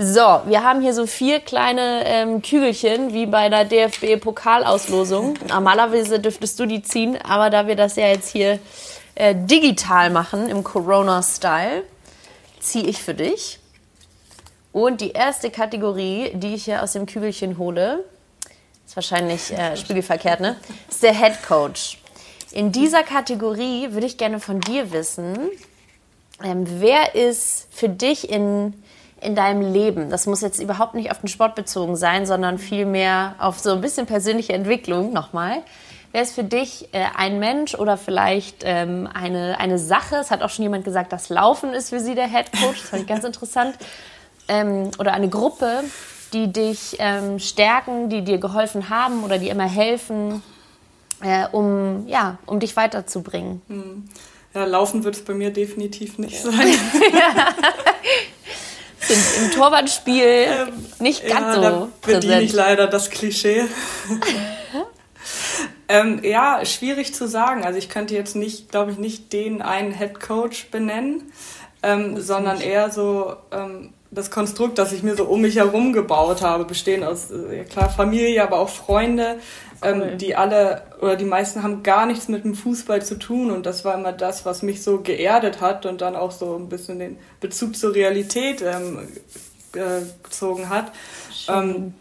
So, wir haben hier so vier kleine ähm, Kügelchen, wie bei der DFB-Pokalauslosung. Normalerweise dürftest du die ziehen, aber da wir das ja jetzt hier äh, digital machen, im Corona-Style, ziehe ich für dich. Und die erste Kategorie, die ich hier aus dem Kügelchen hole, ist wahrscheinlich äh, spiegelverkehrt, ne? Ist der Head Coach. In dieser Kategorie würde ich gerne von dir wissen, ähm, wer ist für dich in in deinem Leben? Das muss jetzt überhaupt nicht auf den Sport bezogen sein, sondern vielmehr auf so ein bisschen persönliche Entwicklung nochmal. Wer ist für dich äh, ein Mensch oder vielleicht ähm, eine, eine Sache? Es hat auch schon jemand gesagt, das Laufen ist für sie der Head Coach. Das fand ich ganz interessant. Ähm, oder eine Gruppe, die dich ähm, stärken, die dir geholfen haben oder die immer helfen, äh, um, ja, um dich weiterzubringen. Hm. Ja, laufen wird es bei mir definitiv nicht sein. sind im Torwartspiel ähm, nicht ganz ja, so da bediene ich leider das Klischee. ähm, ja, schwierig zu sagen. Also ich könnte jetzt nicht, glaube ich, nicht den einen Head Coach benennen, ähm, sondern eher so ähm, das Konstrukt, das ich mir so um mich herum gebaut habe, bestehen aus äh, klar Familie, aber auch Freunde, ähm, die alle oder die meisten haben gar nichts mit dem Fußball zu tun und das war immer das, was mich so geerdet hat und dann auch so ein bisschen den Bezug zur Realität ähm, gezogen hat. Ähm,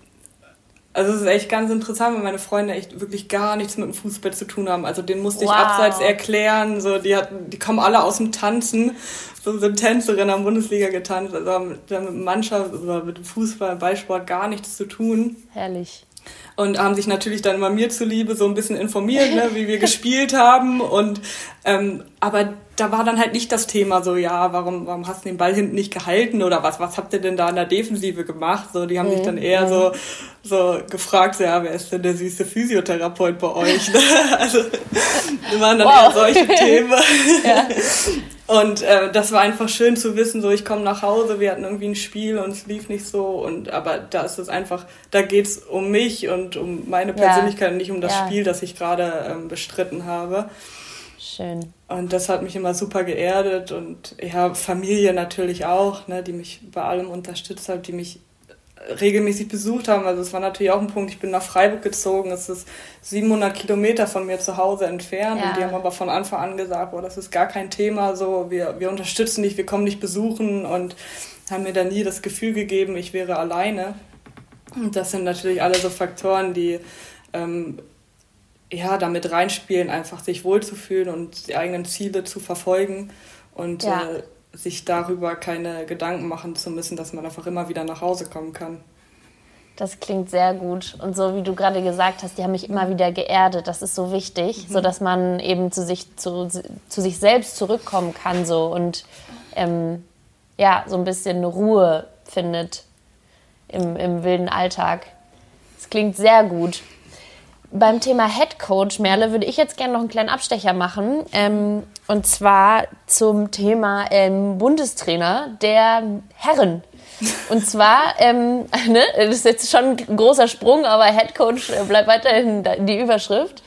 also es ist echt ganz interessant, weil meine Freunde echt wirklich gar nichts mit dem Fußball zu tun haben. Also den musste wow. ich abseits erklären. So, die, hatten, die kommen alle aus dem Tanzen. So sind Tänzerinnen am Bundesliga getanzt. Also haben mit Mannschaft oder mit Fußball, Ballsport gar nichts zu tun. Herrlich und haben sich natürlich dann immer mir zuliebe so ein bisschen informiert, ne, wie wir gespielt haben und Ähm, aber da war dann halt nicht das Thema so, ja, warum, warum hast du den Ball hinten nicht gehalten oder was, was habt ihr denn da in der Defensive gemacht? So, die haben mhm. sich dann eher so, so gefragt, so, ja, wer ist denn der süße Physiotherapeut bei euch? also, waren dann wow. eher solche Themen. Ja. Und äh, das war einfach schön zu wissen, so ich komme nach Hause, wir hatten irgendwie ein Spiel und es lief nicht so und aber da ist es einfach, da geht's um mich und um meine Persönlichkeit ja. und nicht um das ja. Spiel, das ich gerade ähm, bestritten habe. Schön. Und das hat mich immer super geerdet und ja, Familie natürlich auch, ne, die mich bei allem unterstützt hat, die mich regelmäßig besucht haben. Also es war natürlich auch ein Punkt, ich bin nach Freiburg gezogen, es ist 700 Kilometer von mir zu Hause entfernt ja. und die haben aber von Anfang an gesagt, oh, das ist gar kein Thema, so, wir, wir unterstützen dich, wir kommen dich besuchen und haben mir da nie das Gefühl gegeben, ich wäre alleine. Und das sind natürlich alle so Faktoren, die ähm, ja, damit reinspielen, einfach sich wohlzufühlen und die eigenen Ziele zu verfolgen und ja. äh, sich darüber keine Gedanken machen zu müssen, dass man einfach immer wieder nach Hause kommen kann. Das klingt sehr gut. Und so wie du gerade gesagt hast, die haben mich immer wieder geerdet. Das ist so wichtig, mhm. so dass man eben zu sich, zu, zu sich selbst zurückkommen kann so und ähm, ja, so ein bisschen Ruhe findet im, im wilden Alltag. Das klingt sehr gut. Beim Thema Head Coach, Merle, würde ich jetzt gerne noch einen kleinen Abstecher machen. Ähm, und zwar zum Thema ähm, Bundestrainer der Herren. Und zwar, ähm, ne, das ist jetzt schon ein großer Sprung, aber Head Coach äh, bleibt weiterhin die Überschrift.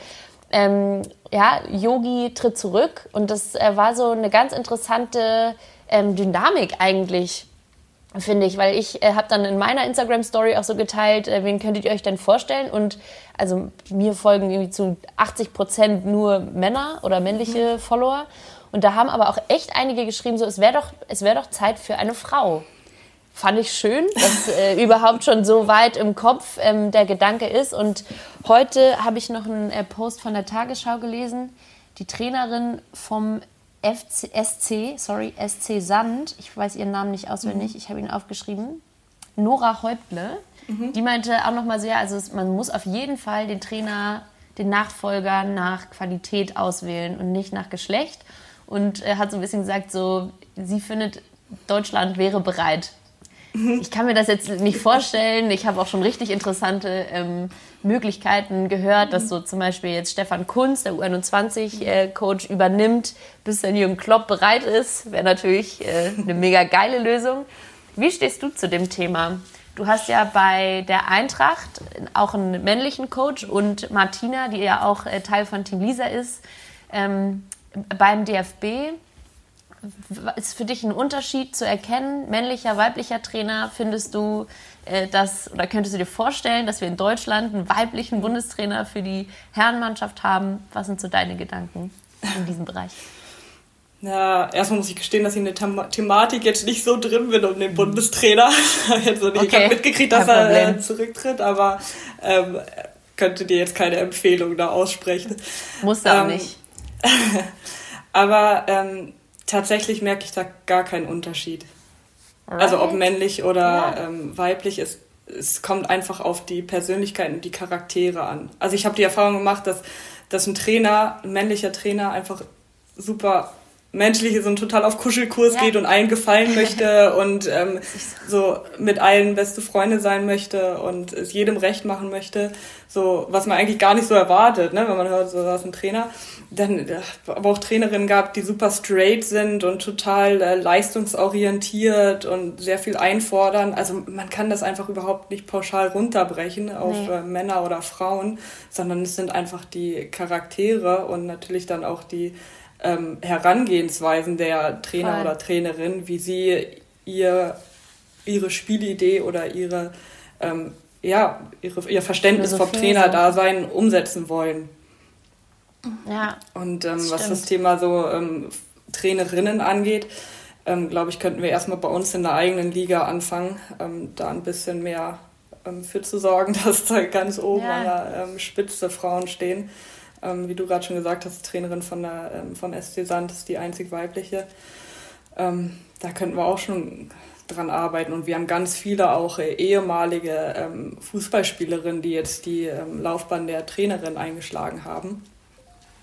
Ähm, ja, Yogi tritt zurück und das äh, war so eine ganz interessante ähm, Dynamik eigentlich finde ich, weil ich äh, habe dann in meiner Instagram Story auch so geteilt, äh, wen könntet ihr euch denn vorstellen? Und also mir folgen irgendwie zu 80 Prozent nur Männer oder männliche mhm. Follower. Und da haben aber auch echt einige geschrieben, so es wäre doch, es wäre doch Zeit für eine Frau. Fand ich schön, dass äh, überhaupt schon so weit im Kopf ähm, der Gedanke ist. Und heute habe ich noch einen äh, Post von der Tagesschau gelesen. Die Trainerin vom FC, SC, sorry, SC Sand, ich weiß ihren Namen nicht auswendig, mhm. ich habe ihn aufgeschrieben, Nora Häuptle, mhm. die meinte auch nochmal ja, also man muss auf jeden Fall den Trainer, den Nachfolger nach Qualität auswählen und nicht nach Geschlecht. Und er hat so ein bisschen gesagt, so, sie findet, Deutschland wäre bereit ich kann mir das jetzt nicht vorstellen. Ich habe auch schon richtig interessante ähm, Möglichkeiten gehört, dass so zum Beispiel jetzt Stefan Kunz, der U21-Coach, äh, übernimmt, bis dann Jürgen Klopp bereit ist. Wäre natürlich äh, eine mega geile Lösung. Wie stehst du zu dem Thema? Du hast ja bei der Eintracht auch einen männlichen Coach und Martina, die ja auch äh, Teil von Team Lisa ist, ähm, beim DFB ist für dich ein Unterschied zu erkennen, männlicher, weiblicher Trainer? Findest du äh, das oder könntest du dir vorstellen, dass wir in Deutschland einen weiblichen Bundestrainer für die Herrenmannschaft haben? Was sind so deine Gedanken in diesem Bereich? Ja, erstmal muss ich gestehen, dass ich in der The Thematik jetzt nicht so drin bin um den Bundestrainer. also okay. Ich habe mitgekriegt, dass er äh, zurücktritt, aber ähm, könnte dir jetzt keine Empfehlung da aussprechen. Muss er ähm, nicht. aber ähm, tatsächlich merke ich da gar keinen Unterschied. Right. Also ob männlich oder ja. ähm, weiblich, es, es kommt einfach auf die Persönlichkeiten und die Charaktere an. Also ich habe die Erfahrung gemacht, dass, dass ein Trainer, ein männlicher Trainer einfach super menschlich so total auf Kuschelkurs ja. geht und allen gefallen möchte und ähm, so mit allen beste Freunde sein möchte und es jedem recht machen möchte, so was man eigentlich gar nicht so erwartet, ne, wenn man hört, so was ein Trainer. Dann äh, aber auch Trainerinnen gab, die super straight sind und total äh, leistungsorientiert und sehr viel einfordern. Also man kann das einfach überhaupt nicht pauschal runterbrechen auf nee. äh, Männer oder Frauen, sondern es sind einfach die Charaktere und natürlich dann auch die ähm, Herangehensweisen der Trainer Voll. oder Trainerin, wie sie ihr, ihre Spielidee oder ihre, ähm, ja, ihre, ihr Verständnis vom Trainerdasein umsetzen wollen. Ja. Und ähm, was das Thema so ähm, Trainerinnen angeht, ähm, glaube ich, könnten wir erstmal bei uns in der eigenen Liga anfangen, ähm, da ein bisschen mehr für zu sorgen, dass da ganz oben ja. an der Spitze Frauen stehen. Ähm, wie du gerade schon gesagt hast, Trainerin von der, ähm, vom SC Sand ist die einzig weibliche. Ähm, da könnten wir auch schon dran arbeiten. Und wir haben ganz viele auch äh, ehemalige ähm, Fußballspielerinnen, die jetzt die ähm, Laufbahn der Trainerin eingeschlagen haben.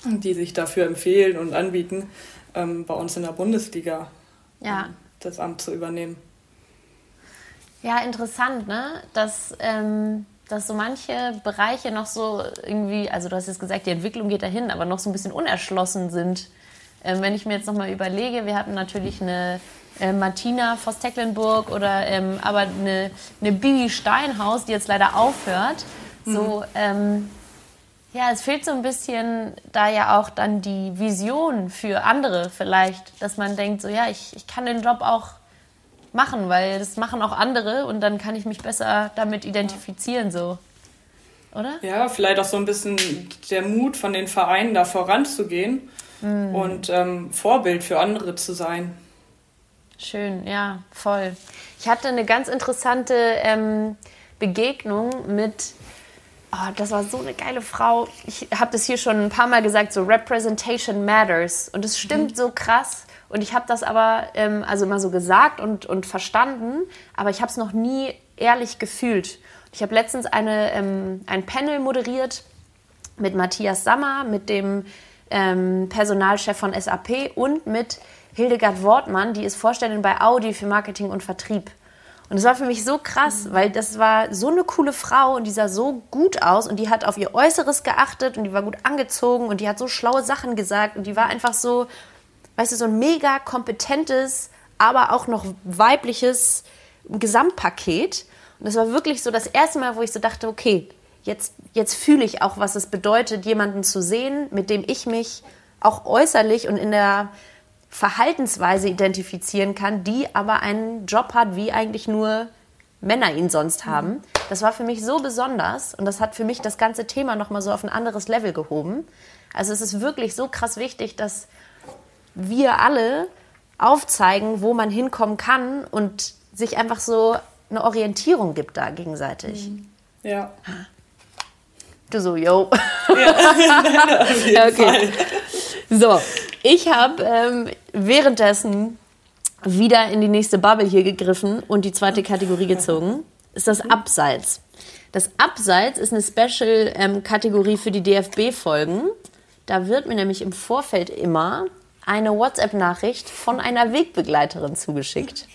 die sich dafür empfehlen und anbieten, ähm, bei uns in der Bundesliga ja. ähm, das Amt zu übernehmen. Ja, interessant, ne? Dass, ähm, dass so manche Bereiche noch so irgendwie, also du hast jetzt gesagt, die Entwicklung geht dahin, aber noch so ein bisschen unerschlossen sind. Ähm, wenn ich mir jetzt nochmal überlege, wir hatten natürlich eine äh, Martina Voss-Tecklenburg oder ähm, aber eine, eine Bibi Steinhaus, die jetzt leider aufhört. Mhm. So, ähm, ja, es fehlt so ein bisschen da ja auch dann die Vision für andere vielleicht, dass man denkt, so ja, ich, ich kann den Job auch machen, weil das machen auch andere und dann kann ich mich besser damit identifizieren, so. Oder? Ja, vielleicht auch so ein bisschen der Mut von den Vereinen da voranzugehen mhm. und ähm, Vorbild für andere zu sein. Schön, ja, voll. Ich hatte eine ganz interessante ähm, Begegnung mit, oh, das war so eine geile Frau. Ich habe das hier schon ein paar Mal gesagt, so Representation Matters. Und es stimmt mhm. so krass. Und ich habe das aber ähm, also immer so gesagt und, und verstanden, aber ich habe es noch nie ehrlich gefühlt. Ich habe letztens eine, ähm, ein Panel moderiert mit Matthias Sammer, mit dem ähm, Personalchef von SAP und mit Hildegard Wortmann, die ist Vorständin bei Audi für Marketing und Vertrieb. Und es war für mich so krass, mhm. weil das war so eine coole Frau und die sah so gut aus und die hat auf ihr Äußeres geachtet und die war gut angezogen und die hat so schlaue Sachen gesagt und die war einfach so, weißt du, so ein mega kompetentes, aber auch noch weibliches Gesamtpaket. Und das war wirklich so das erste Mal, wo ich so dachte, okay, jetzt, jetzt fühle ich auch, was es bedeutet, jemanden zu sehen, mit dem ich mich auch äußerlich und in der Verhaltensweise identifizieren kann, die aber einen Job hat, wie eigentlich nur Männer ihn sonst haben. Das war für mich so besonders und das hat für mich das ganze Thema nochmal so auf ein anderes Level gehoben. Also es ist wirklich so krass wichtig, dass wir alle aufzeigen, wo man hinkommen kann und sich einfach so eine Orientierung gibt da gegenseitig. Mhm. Ja. Du so, yo. Ja, jeden okay. Fall. So, ich habe ähm, währenddessen wieder in die nächste Bubble hier gegriffen und die zweite Kategorie gezogen. Ist das Abseits. Das Abseits ist eine Special-Kategorie ähm, für die DFB-Folgen. Da wird mir nämlich im Vorfeld immer eine WhatsApp-Nachricht von einer Wegbegleiterin zugeschickt.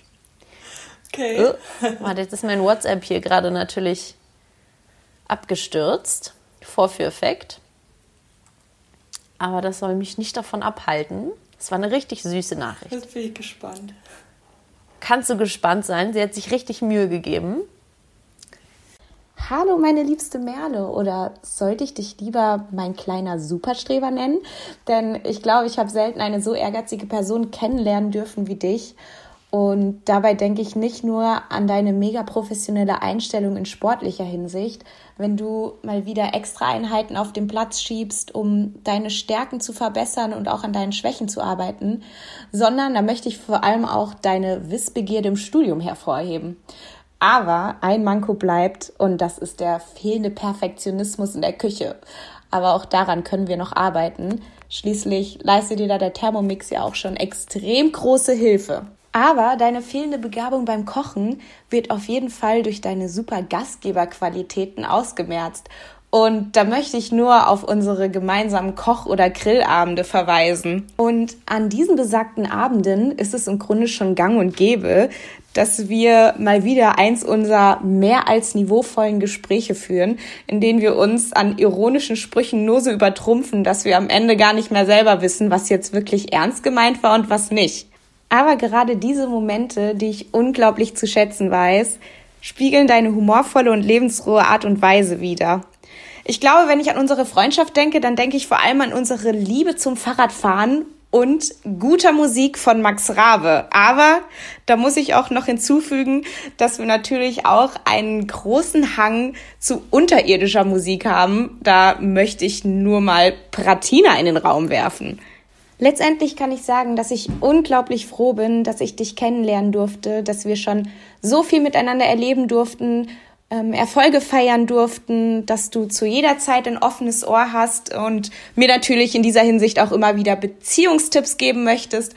Okay. Oh, warte, jetzt ist mein WhatsApp hier gerade natürlich abgestürzt. Vorführeffekt. Aber das soll mich nicht davon abhalten. Es war eine richtig süße Nachricht. Jetzt bin ich gespannt. Kannst du gespannt sein? Sie hat sich richtig Mühe gegeben. Hallo, meine liebste Merle. Oder sollte ich dich lieber mein kleiner Superstreber nennen? Denn ich glaube, ich habe selten eine so ehrgeizige Person kennenlernen dürfen wie dich. Und dabei denke ich nicht nur an deine mega professionelle Einstellung in sportlicher Hinsicht, wenn du mal wieder extra Einheiten auf den Platz schiebst, um deine Stärken zu verbessern und auch an deinen Schwächen zu arbeiten, sondern da möchte ich vor allem auch deine Wissbegierde im Studium hervorheben. Aber ein Manko bleibt und das ist der fehlende Perfektionismus in der Küche. Aber auch daran können wir noch arbeiten. Schließlich leistet dir da der Thermomix ja auch schon extrem große Hilfe. Aber deine fehlende Begabung beim Kochen wird auf jeden Fall durch deine super Gastgeberqualitäten ausgemerzt. Und da möchte ich nur auf unsere gemeinsamen Koch- oder Grillabende verweisen. Und an diesen besagten Abenden ist es im Grunde schon gang und gäbe, dass wir mal wieder eins unserer mehr als niveauvollen Gespräche führen, in denen wir uns an ironischen Sprüchen nur so übertrumpfen, dass wir am Ende gar nicht mehr selber wissen, was jetzt wirklich ernst gemeint war und was nicht. Aber gerade diese Momente, die ich unglaublich zu schätzen weiß, spiegeln deine humorvolle und lebensrohe Art und Weise wider. Ich glaube, wenn ich an unsere Freundschaft denke, dann denke ich vor allem an unsere Liebe zum Fahrradfahren und guter Musik von Max Rabe. Aber da muss ich auch noch hinzufügen, dass wir natürlich auch einen großen Hang zu unterirdischer Musik haben. Da möchte ich nur mal Pratina in den Raum werfen. Letztendlich kann ich sagen, dass ich unglaublich froh bin, dass ich dich kennenlernen durfte, dass wir schon so viel miteinander erleben durften, ähm, Erfolge feiern durften, dass du zu jeder Zeit ein offenes Ohr hast und mir natürlich in dieser Hinsicht auch immer wieder Beziehungstipps geben möchtest.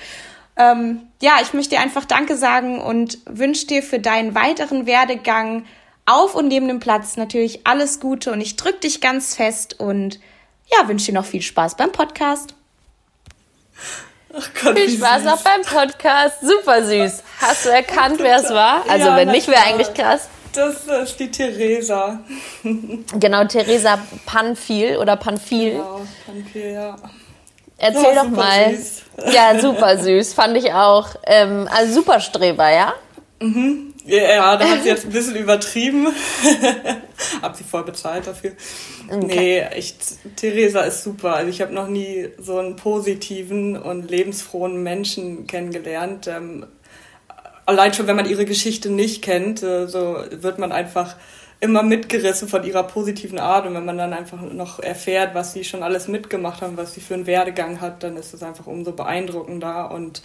Ähm, ja, ich möchte dir einfach Danke sagen und wünsche dir für deinen weiteren Werdegang auf und neben dem Platz natürlich alles Gute und ich drück dich ganz fest und ja, wünsche dir noch viel Spaß beim Podcast. Ach Gott, viel Spaß süß. auch beim Podcast. Super süß. Hast du erkannt, wer es war? Also, ja, wenn nicht, wäre eigentlich krass. Das ist die Theresa. Genau, Theresa Panfil oder Panfil. Genau, Panfil, ja. Erzähl ja, doch mal. Süß. Ja, super süß, fand ich auch. Ähm, also super Streber, ja? Mhm. Ja, da hat sie jetzt ein bisschen übertrieben. hab sie voll bezahlt dafür. Okay. Nee, echt, Theresa ist super. Also ich habe noch nie so einen positiven und lebensfrohen Menschen kennengelernt. Ähm, allein schon, wenn man ihre Geschichte nicht kennt, äh, so wird man einfach immer mitgerissen von ihrer positiven Art. Und wenn man dann einfach noch erfährt, was sie schon alles mitgemacht haben, was sie für einen Werdegang hat, dann ist es einfach umso beeindruckender. Und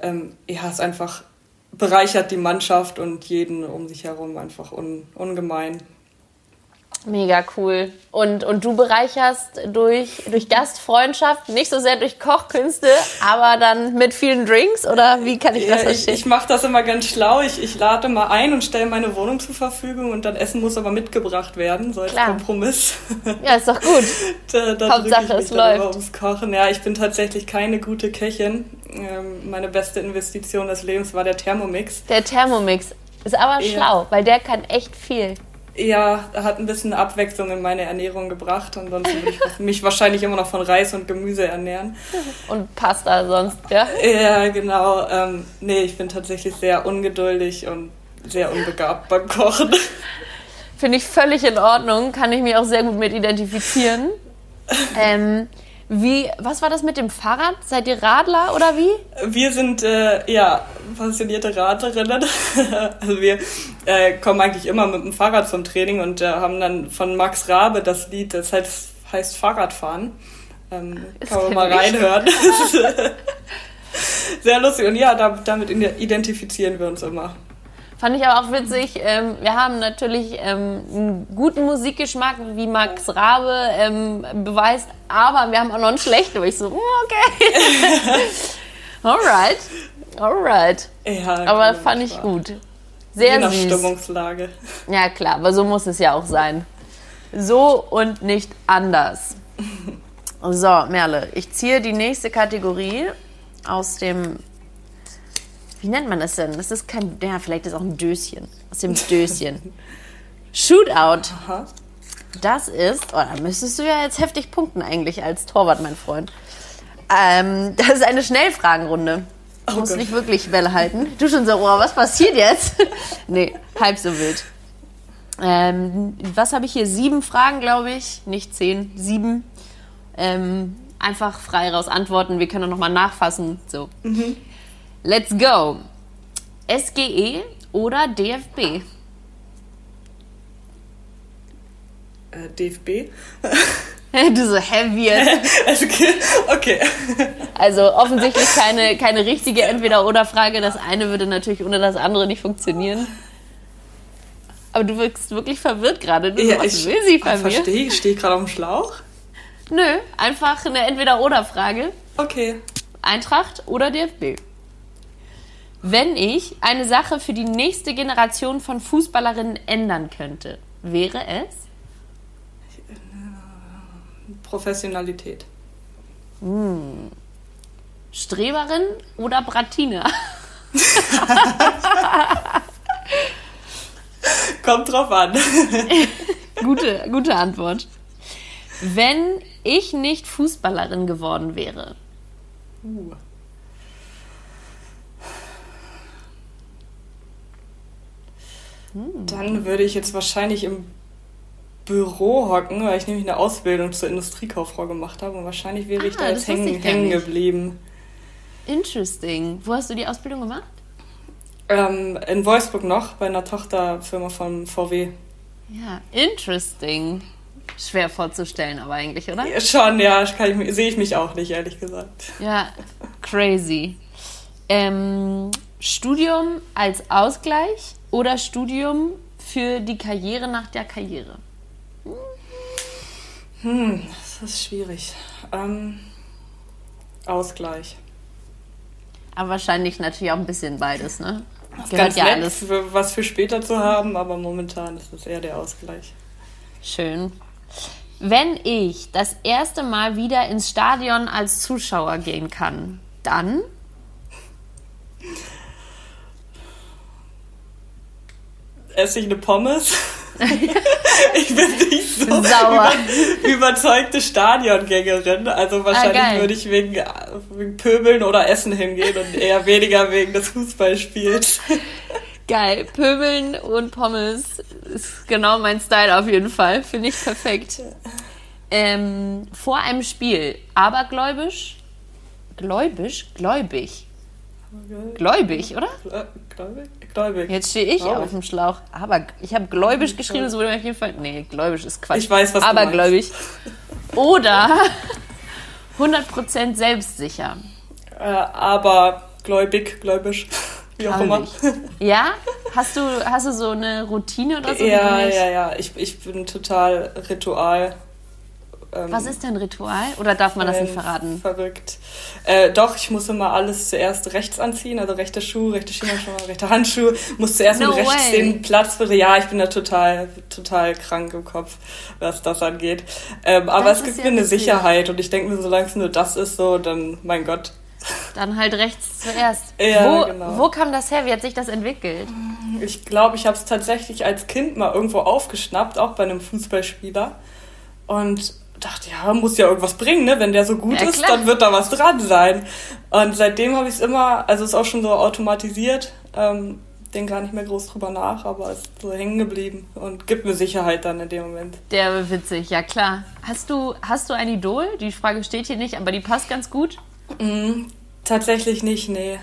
ähm, ja, es einfach bereichert die Mannschaft und jeden um sich herum einfach un, ungemein. Mega cool. Und, und du bereicherst durch, durch Gastfreundschaft, nicht so sehr durch Kochkünste, aber dann mit vielen Drinks oder wie kann ich das verstehen? Ich, ich mache das immer ganz schlau. Ich, ich lade mal ein und stelle meine Wohnung zur Verfügung und dann Essen muss aber mitgebracht werden, so als Klar. Kompromiss. Ja, ist doch gut. da, da Hauptsache es läuft. Ums Kochen. Ja, ich bin tatsächlich keine gute Köchin. Ähm, meine beste Investition des Lebens war der Thermomix. Der Thermomix ist aber ja. schlau, weil der kann echt viel ja, hat ein bisschen Abwechslung in meine Ernährung gebracht. Ansonsten würde ich mich wahrscheinlich immer noch von Reis und Gemüse ernähren. Und Pasta sonst, ja? Ja, genau. Ähm, nee, ich bin tatsächlich sehr ungeduldig und sehr unbegabt beim Kochen. Finde ich völlig in Ordnung, kann ich mich auch sehr gut mit identifizieren. ähm, wie, was war das mit dem Fahrrad? Seid ihr Radler oder wie? Wir sind äh, ja passionierte Radlerinnen. also wir äh, kommen eigentlich immer mit dem Fahrrad zum Training und äh, haben dann von Max Rabe das Lied, das heißt, heißt Fahrradfahren. Ähm, kann man mal reinhören. Sehr lustig. Und ja, da, damit identifizieren wir uns immer. Fand ich aber auch witzig. Ähm, wir haben natürlich ähm, einen guten Musikgeschmack, wie Max Rabe ähm, beweist, aber wir haben auch noch einen schlechten, wo ich so, mm, okay. alright, alright. Ja, aber fand ich gut. Sehr Je nach süß. Stimmungslage. Ja, klar, aber so muss es ja auch sein. So und nicht anders. So, Merle, ich ziehe die nächste Kategorie aus dem wie nennt man das denn? Das ist kein, ja, vielleicht ist auch ein Döschen. Aus dem Döschen. Shootout. Aha. Das ist, oh, da müsstest du ja jetzt heftig punkten eigentlich als Torwart, mein Freund. Ähm, das ist eine Schnellfragenrunde. Du oh musst nicht wirklich Bälle halten. Du schon so, oh, was passiert jetzt? nee, halb so wild. Ähm, was habe ich hier? Sieben Fragen, glaube ich. Nicht zehn, sieben. Ähm, einfach frei raus antworten. Wir können noch mal nachfassen. So. Mhm. Let's go. SGE oder DFB? Äh, DFB. du so heavy jetzt. okay. Also offensichtlich keine, keine richtige Entweder-Oder-Frage. Das eine würde natürlich ohne das andere nicht funktionieren. Aber du wirkst wirklich verwirrt gerade. Du, ja, was ich, will sie von mir? Verstehe ich. Stehe ich gerade auf dem Schlauch? Nö, einfach eine Entweder-Oder-Frage. Okay. Eintracht oder DFB? Wenn ich eine Sache für die nächste Generation von Fußballerinnen ändern könnte, wäre es? Professionalität. Hm. Streberin oder Bratina? Kommt drauf an. gute, gute Antwort. Wenn ich nicht Fußballerin geworden wäre. Uh. Dann würde ich jetzt wahrscheinlich im Büro hocken, weil ich nämlich eine Ausbildung zur Industriekauffrau gemacht habe und wahrscheinlich wäre ah, ich da jetzt hängen, hängen geblieben. Interesting. Wo hast du die Ausbildung gemacht? Ähm, in Wolfsburg noch, bei einer Tochterfirma von VW. Ja, interesting. Schwer vorzustellen, aber eigentlich, oder? Ja, schon, ja, ich, sehe ich mich auch nicht, ehrlich gesagt. Ja, crazy. Ähm, Studium als Ausgleich oder Studium für die Karriere nach der Karriere? Hm, das ist schwierig. Ähm, Ausgleich. Aber wahrscheinlich natürlich auch ein bisschen beides, ne? Das Gehört ganz ja nett, alles. Für, was für später zu haben, aber momentan ist es eher der Ausgleich. Schön. Wenn ich das erste Mal wieder ins Stadion als Zuschauer gehen kann, dann esse ich eine Pommes. ich bin nicht so. Über, überzeugte Stadiongängerin. Also wahrscheinlich ah, würde ich wegen, wegen Pöbeln oder Essen hingehen und eher weniger wegen des Fußballspiels. Geil. Pöbeln und Pommes ist genau mein Style auf jeden Fall. Finde ich perfekt. Ähm, vor einem Spiel abergläubisch, gläubisch, gläubig. Gläubig, oder? Gläubig? Gläubig. Jetzt stehe ich auf dem Schlauch. Aber ich habe gläubig geschrieben, das wurde mir auf jeden Fall. Nee, gläubig ist Quatsch. Ich weiß, was Aber du gläubig. Oder 100% selbstsicher. Äh, aber gläubig, gläubig. Wie auch immer. Ja? Hast du, hast du so eine Routine oder so? Ja, ja, ja. Ich, ich bin total Ritual. Ähm, Was ist denn Ritual? Oder darf man das nicht verraten? Verrückt. Äh, doch, ich muss immer alles zuerst rechts anziehen, also rechte Schuhe, rechte Schienenschuhe, rechte Handschuhe. Muss zuerst no mit rechts way. den Platz für. Ja, ich bin da total, total krank im Kopf, was das angeht. Ähm, aber das es gibt mir eine Sicherheit und ich denke mir, solange es nur das ist, so, dann, mein Gott. Dann halt rechts zuerst. Ja, wo, genau. wo kam das her? Wie hat sich das entwickelt? Ich glaube, ich habe es tatsächlich als Kind mal irgendwo aufgeschnappt, auch bei einem Fußballspieler. Und dachte, ja, muss ja irgendwas bringen, ne? Wenn der so gut ja, ist, dann wird da was dran sein. Und seitdem habe ich es immer, also ist auch schon so automatisiert, ähm, denke gar nicht mehr groß drüber nach, aber ist so hängen geblieben und gibt mir Sicherheit dann in dem Moment. Der witzig, ja klar. Hast du, hast du ein Idol? Die Frage steht hier nicht, aber die passt ganz gut. Mm, tatsächlich nicht, nee.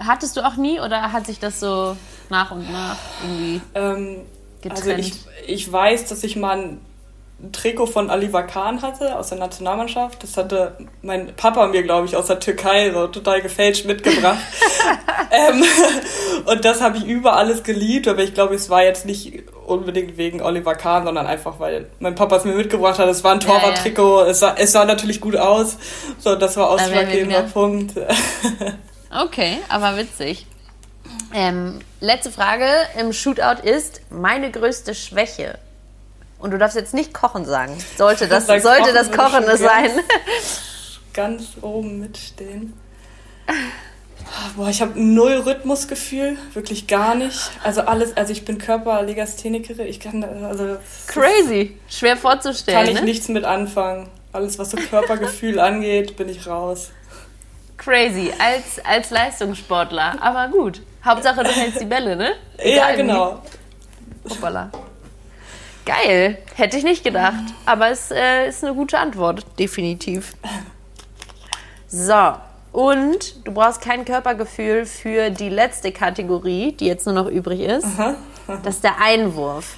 Hattest du auch nie oder hat sich das so nach und nach irgendwie ähm, getrennt? Also ich, ich weiß, dass ich mal ein ein Trikot von Aliva Khan hatte aus der Nationalmannschaft. Das hatte mein Papa mir, glaube ich, aus der Türkei so total gefälscht mitgebracht. ähm, und das habe ich über alles geliebt, aber ich glaube, es war jetzt nicht unbedingt wegen Oliver Kahn, sondern einfach, weil mein Papa es mir mitgebracht hat. Es war ein Torwarttrikot, ja, ja. es, sah, es sah natürlich gut aus. So, das war ausschlaggebender Punkt. okay, aber witzig. Ähm, letzte Frage im Shootout ist meine größte Schwäche. Und du darfst jetzt nicht Kochen sagen. Sollte das, sollte Kochen das Kochen es sein. Ganz oben mitstehen. Boah, ich habe null Rhythmusgefühl, wirklich gar nicht. Also alles, also ich bin Körperlegasthenikerin, ich kann also crazy, schwer vorzustellen. Kann ich ne? nichts mit anfangen. Alles, was so Körpergefühl angeht, bin ich raus. Crazy, als, als Leistungssportler, aber gut. Hauptsache du hältst die Bälle, ne? Egal ja, genau. Hoppala. Geil, hätte ich nicht gedacht. Aber es äh, ist eine gute Antwort, definitiv. So, und du brauchst kein Körpergefühl für die letzte Kategorie, die jetzt nur noch übrig ist. Aha, aha. Das ist der Einwurf.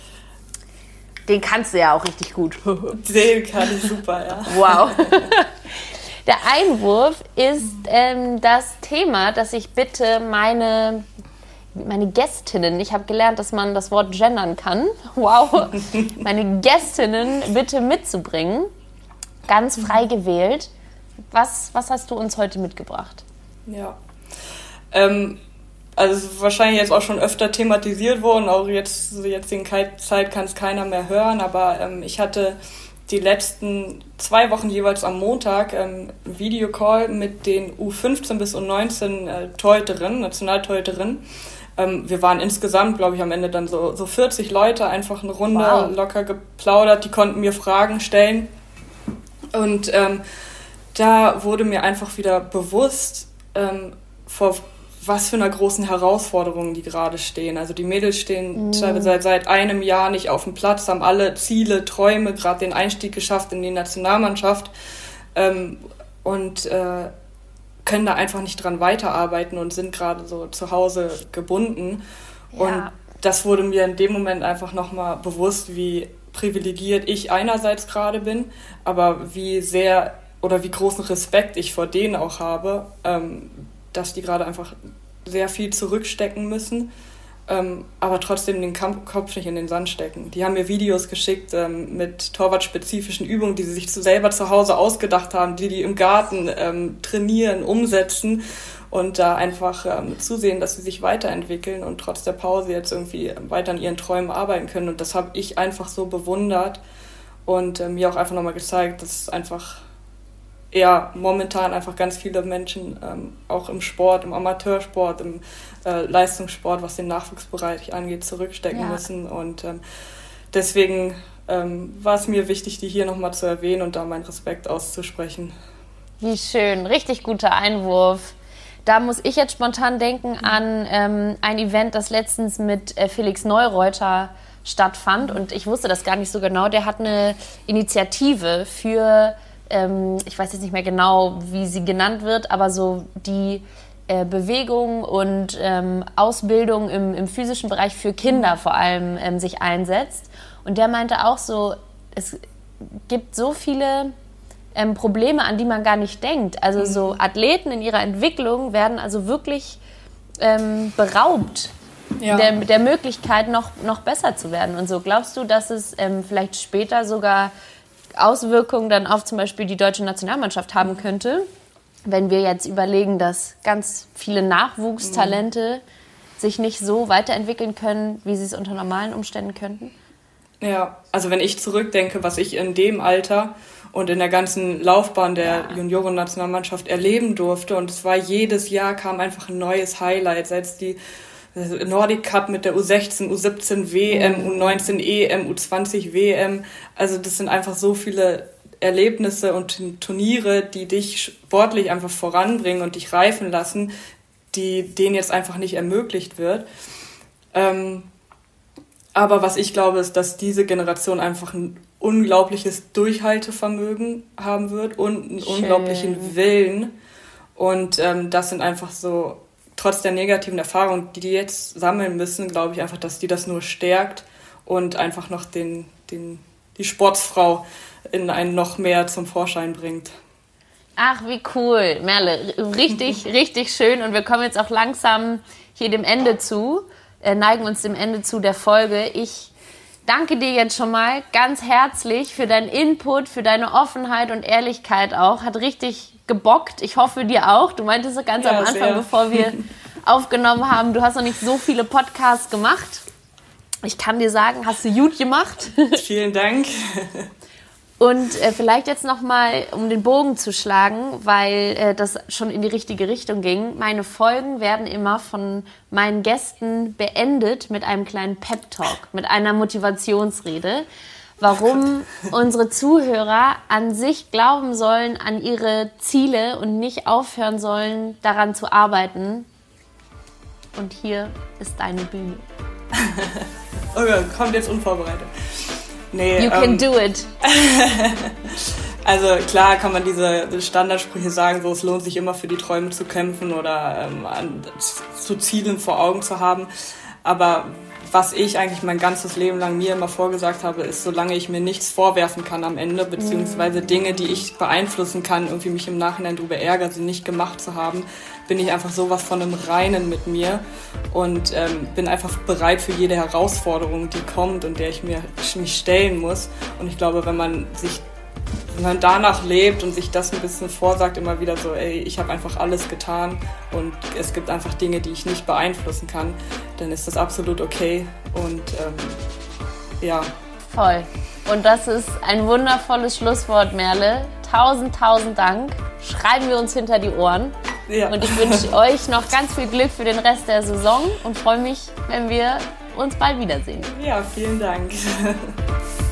Den kannst du ja auch richtig gut. Den kann ich super, ja. Wow. Der Einwurf ist ähm, das Thema, das ich bitte meine meine Gästinnen, ich habe gelernt, dass man das Wort gendern kann. Wow. meine Gästinnen bitte mitzubringen. Ganz frei gewählt. Was, was hast du uns heute mitgebracht? Ja. Ähm, also es ist wahrscheinlich jetzt auch schon öfter thematisiert worden, auch jetzt zur jetzigen Zeit kann es keiner mehr hören, aber ähm, ich hatte die letzten zwei Wochen jeweils am Montag ähm, Videocall mit den U15 bis U19 äh, Torhüterinnen, Nationaltorhüterinnen ähm, wir waren insgesamt, glaube ich, am Ende dann so, so 40 Leute, einfach eine Runde wow. locker geplaudert, die konnten mir Fragen stellen. Und ähm, da wurde mir einfach wieder bewusst, ähm, vor was für einer großen Herausforderung die gerade stehen. Also die Mädels stehen mhm. seit, seit einem Jahr nicht auf dem Platz, haben alle Ziele, Träume, gerade den Einstieg geschafft in die Nationalmannschaft. Ähm, und äh, können da einfach nicht dran weiterarbeiten und sind gerade so zu Hause gebunden. Ja. Und das wurde mir in dem Moment einfach nochmal bewusst, wie privilegiert ich einerseits gerade bin, aber wie sehr oder wie großen Respekt ich vor denen auch habe, ähm, dass die gerade einfach sehr viel zurückstecken müssen ähm, aber trotzdem den Kopf nicht in den Sand stecken. Die haben mir Videos geschickt ähm, mit torwartspezifischen Übungen, die sie sich zu selber zu Hause ausgedacht haben, die die im Garten ähm, trainieren, umsetzen. und da einfach ähm, zusehen, dass sie sich weiterentwickeln und trotz der Pause jetzt irgendwie weiter an ihren Träumen arbeiten können. Und das habe ich einfach so bewundert und äh, mir auch einfach nochmal gezeigt, dass es einfach ja momentan einfach ganz viele Menschen ähm, auch im Sport, im Amateursport, im äh, Leistungssport, was den Nachwuchsbereich angeht, zurückstecken ja. müssen. Und ähm, deswegen ähm, war es mir wichtig, die hier nochmal zu erwähnen und da meinen Respekt auszusprechen. Wie schön, richtig guter Einwurf. Da muss ich jetzt spontan denken an ähm, ein Event, das letztens mit äh, Felix Neureuter stattfand. Und ich wusste das gar nicht so genau. Der hat eine Initiative für, ähm, ich weiß jetzt nicht mehr genau, wie sie genannt wird, aber so die äh, Bewegung und ähm, Ausbildung im, im, physischen Bereich für Kinder vor allem ähm, sich einsetzt. Und der meinte auch so, es gibt so viele ähm, Probleme, an die man gar nicht denkt. Also so mhm. Athleten in ihrer Entwicklung werden also wirklich ähm, beraubt ja. der, der Möglichkeit, noch, noch besser zu werden. Und so glaubst du, dass es ähm, vielleicht später sogar Auswirkungen dann auf zum Beispiel die deutsche Nationalmannschaft haben könnte, wenn wir jetzt überlegen, dass ganz viele Nachwuchstalente mhm. sich nicht so weiterentwickeln können, wie sie es unter normalen Umständen könnten? Ja, also wenn ich zurückdenke, was ich in dem Alter und in der ganzen Laufbahn der ja. Junioren-Nationalmannschaft erleben durfte. Und es war jedes Jahr kam einfach ein neues Highlight, sei es die Nordic Cup mit der U16, U17 WM, mhm. U19 EM, U20 WM. Also das sind einfach so viele Erlebnisse und Turniere, die dich sportlich einfach voranbringen und dich reifen lassen, die denen jetzt einfach nicht ermöglicht wird. Ähm, aber was ich glaube, ist, dass diese Generation einfach ein unglaubliches Durchhaltevermögen haben wird und einen Schön. unglaublichen Willen. Und ähm, das sind einfach so, trotz der negativen Erfahrungen, die die jetzt sammeln müssen, glaube ich einfach, dass die das nur stärkt und einfach noch den, den, die Sportsfrau in einen noch mehr zum Vorschein bringt. Ach, wie cool, Merle. Richtig, richtig schön. Und wir kommen jetzt auch langsam hier dem Ende zu, äh, neigen uns dem Ende zu der Folge. Ich danke dir jetzt schon mal ganz herzlich für deinen Input, für deine Offenheit und Ehrlichkeit auch. Hat richtig gebockt. Ich hoffe dir auch. Du meintest so ganz ja, am Anfang, sehr. bevor wir aufgenommen haben, du hast noch nicht so viele Podcasts gemacht. Ich kann dir sagen, hast du gut gemacht. Vielen Dank. Und äh, vielleicht jetzt noch mal, um den Bogen zu schlagen, weil äh, das schon in die richtige Richtung ging. Meine Folgen werden immer von meinen Gästen beendet mit einem kleinen Pep Talk, mit einer Motivationsrede, warum unsere Zuhörer an sich glauben sollen, an ihre Ziele und nicht aufhören sollen, daran zu arbeiten. Und hier ist deine Bühne. okay, kommt jetzt unvorbereitet. Nee, you can ähm, do it. also klar kann man diese Standardsprüche sagen, so es lohnt sich immer für die Träume zu kämpfen oder ähm, an, zu Zielen vor Augen zu haben. Aber was ich eigentlich mein ganzes Leben lang mir immer vorgesagt habe, ist, solange ich mir nichts vorwerfen kann am Ende, beziehungsweise Dinge, die ich beeinflussen kann, irgendwie mich im Nachhinein darüber ärgere, sie nicht gemacht zu haben, bin ich einfach sowas von einem Reinen mit mir und ähm, bin einfach bereit für jede Herausforderung, die kommt und der ich mir mich stellen muss. Und ich glaube, wenn man sich wenn man danach lebt und sich das ein bisschen vorsagt, immer wieder so, ey, ich habe einfach alles getan und es gibt einfach Dinge, die ich nicht beeinflussen kann, dann ist das absolut okay und ähm, ja. Voll. Und das ist ein wundervolles Schlusswort, Merle. Tausend, tausend Dank. Schreiben wir uns hinter die Ohren. Ja. Und ich wünsche euch noch ganz viel Glück für den Rest der Saison und freue mich, wenn wir uns bald wiedersehen. Ja, vielen Dank.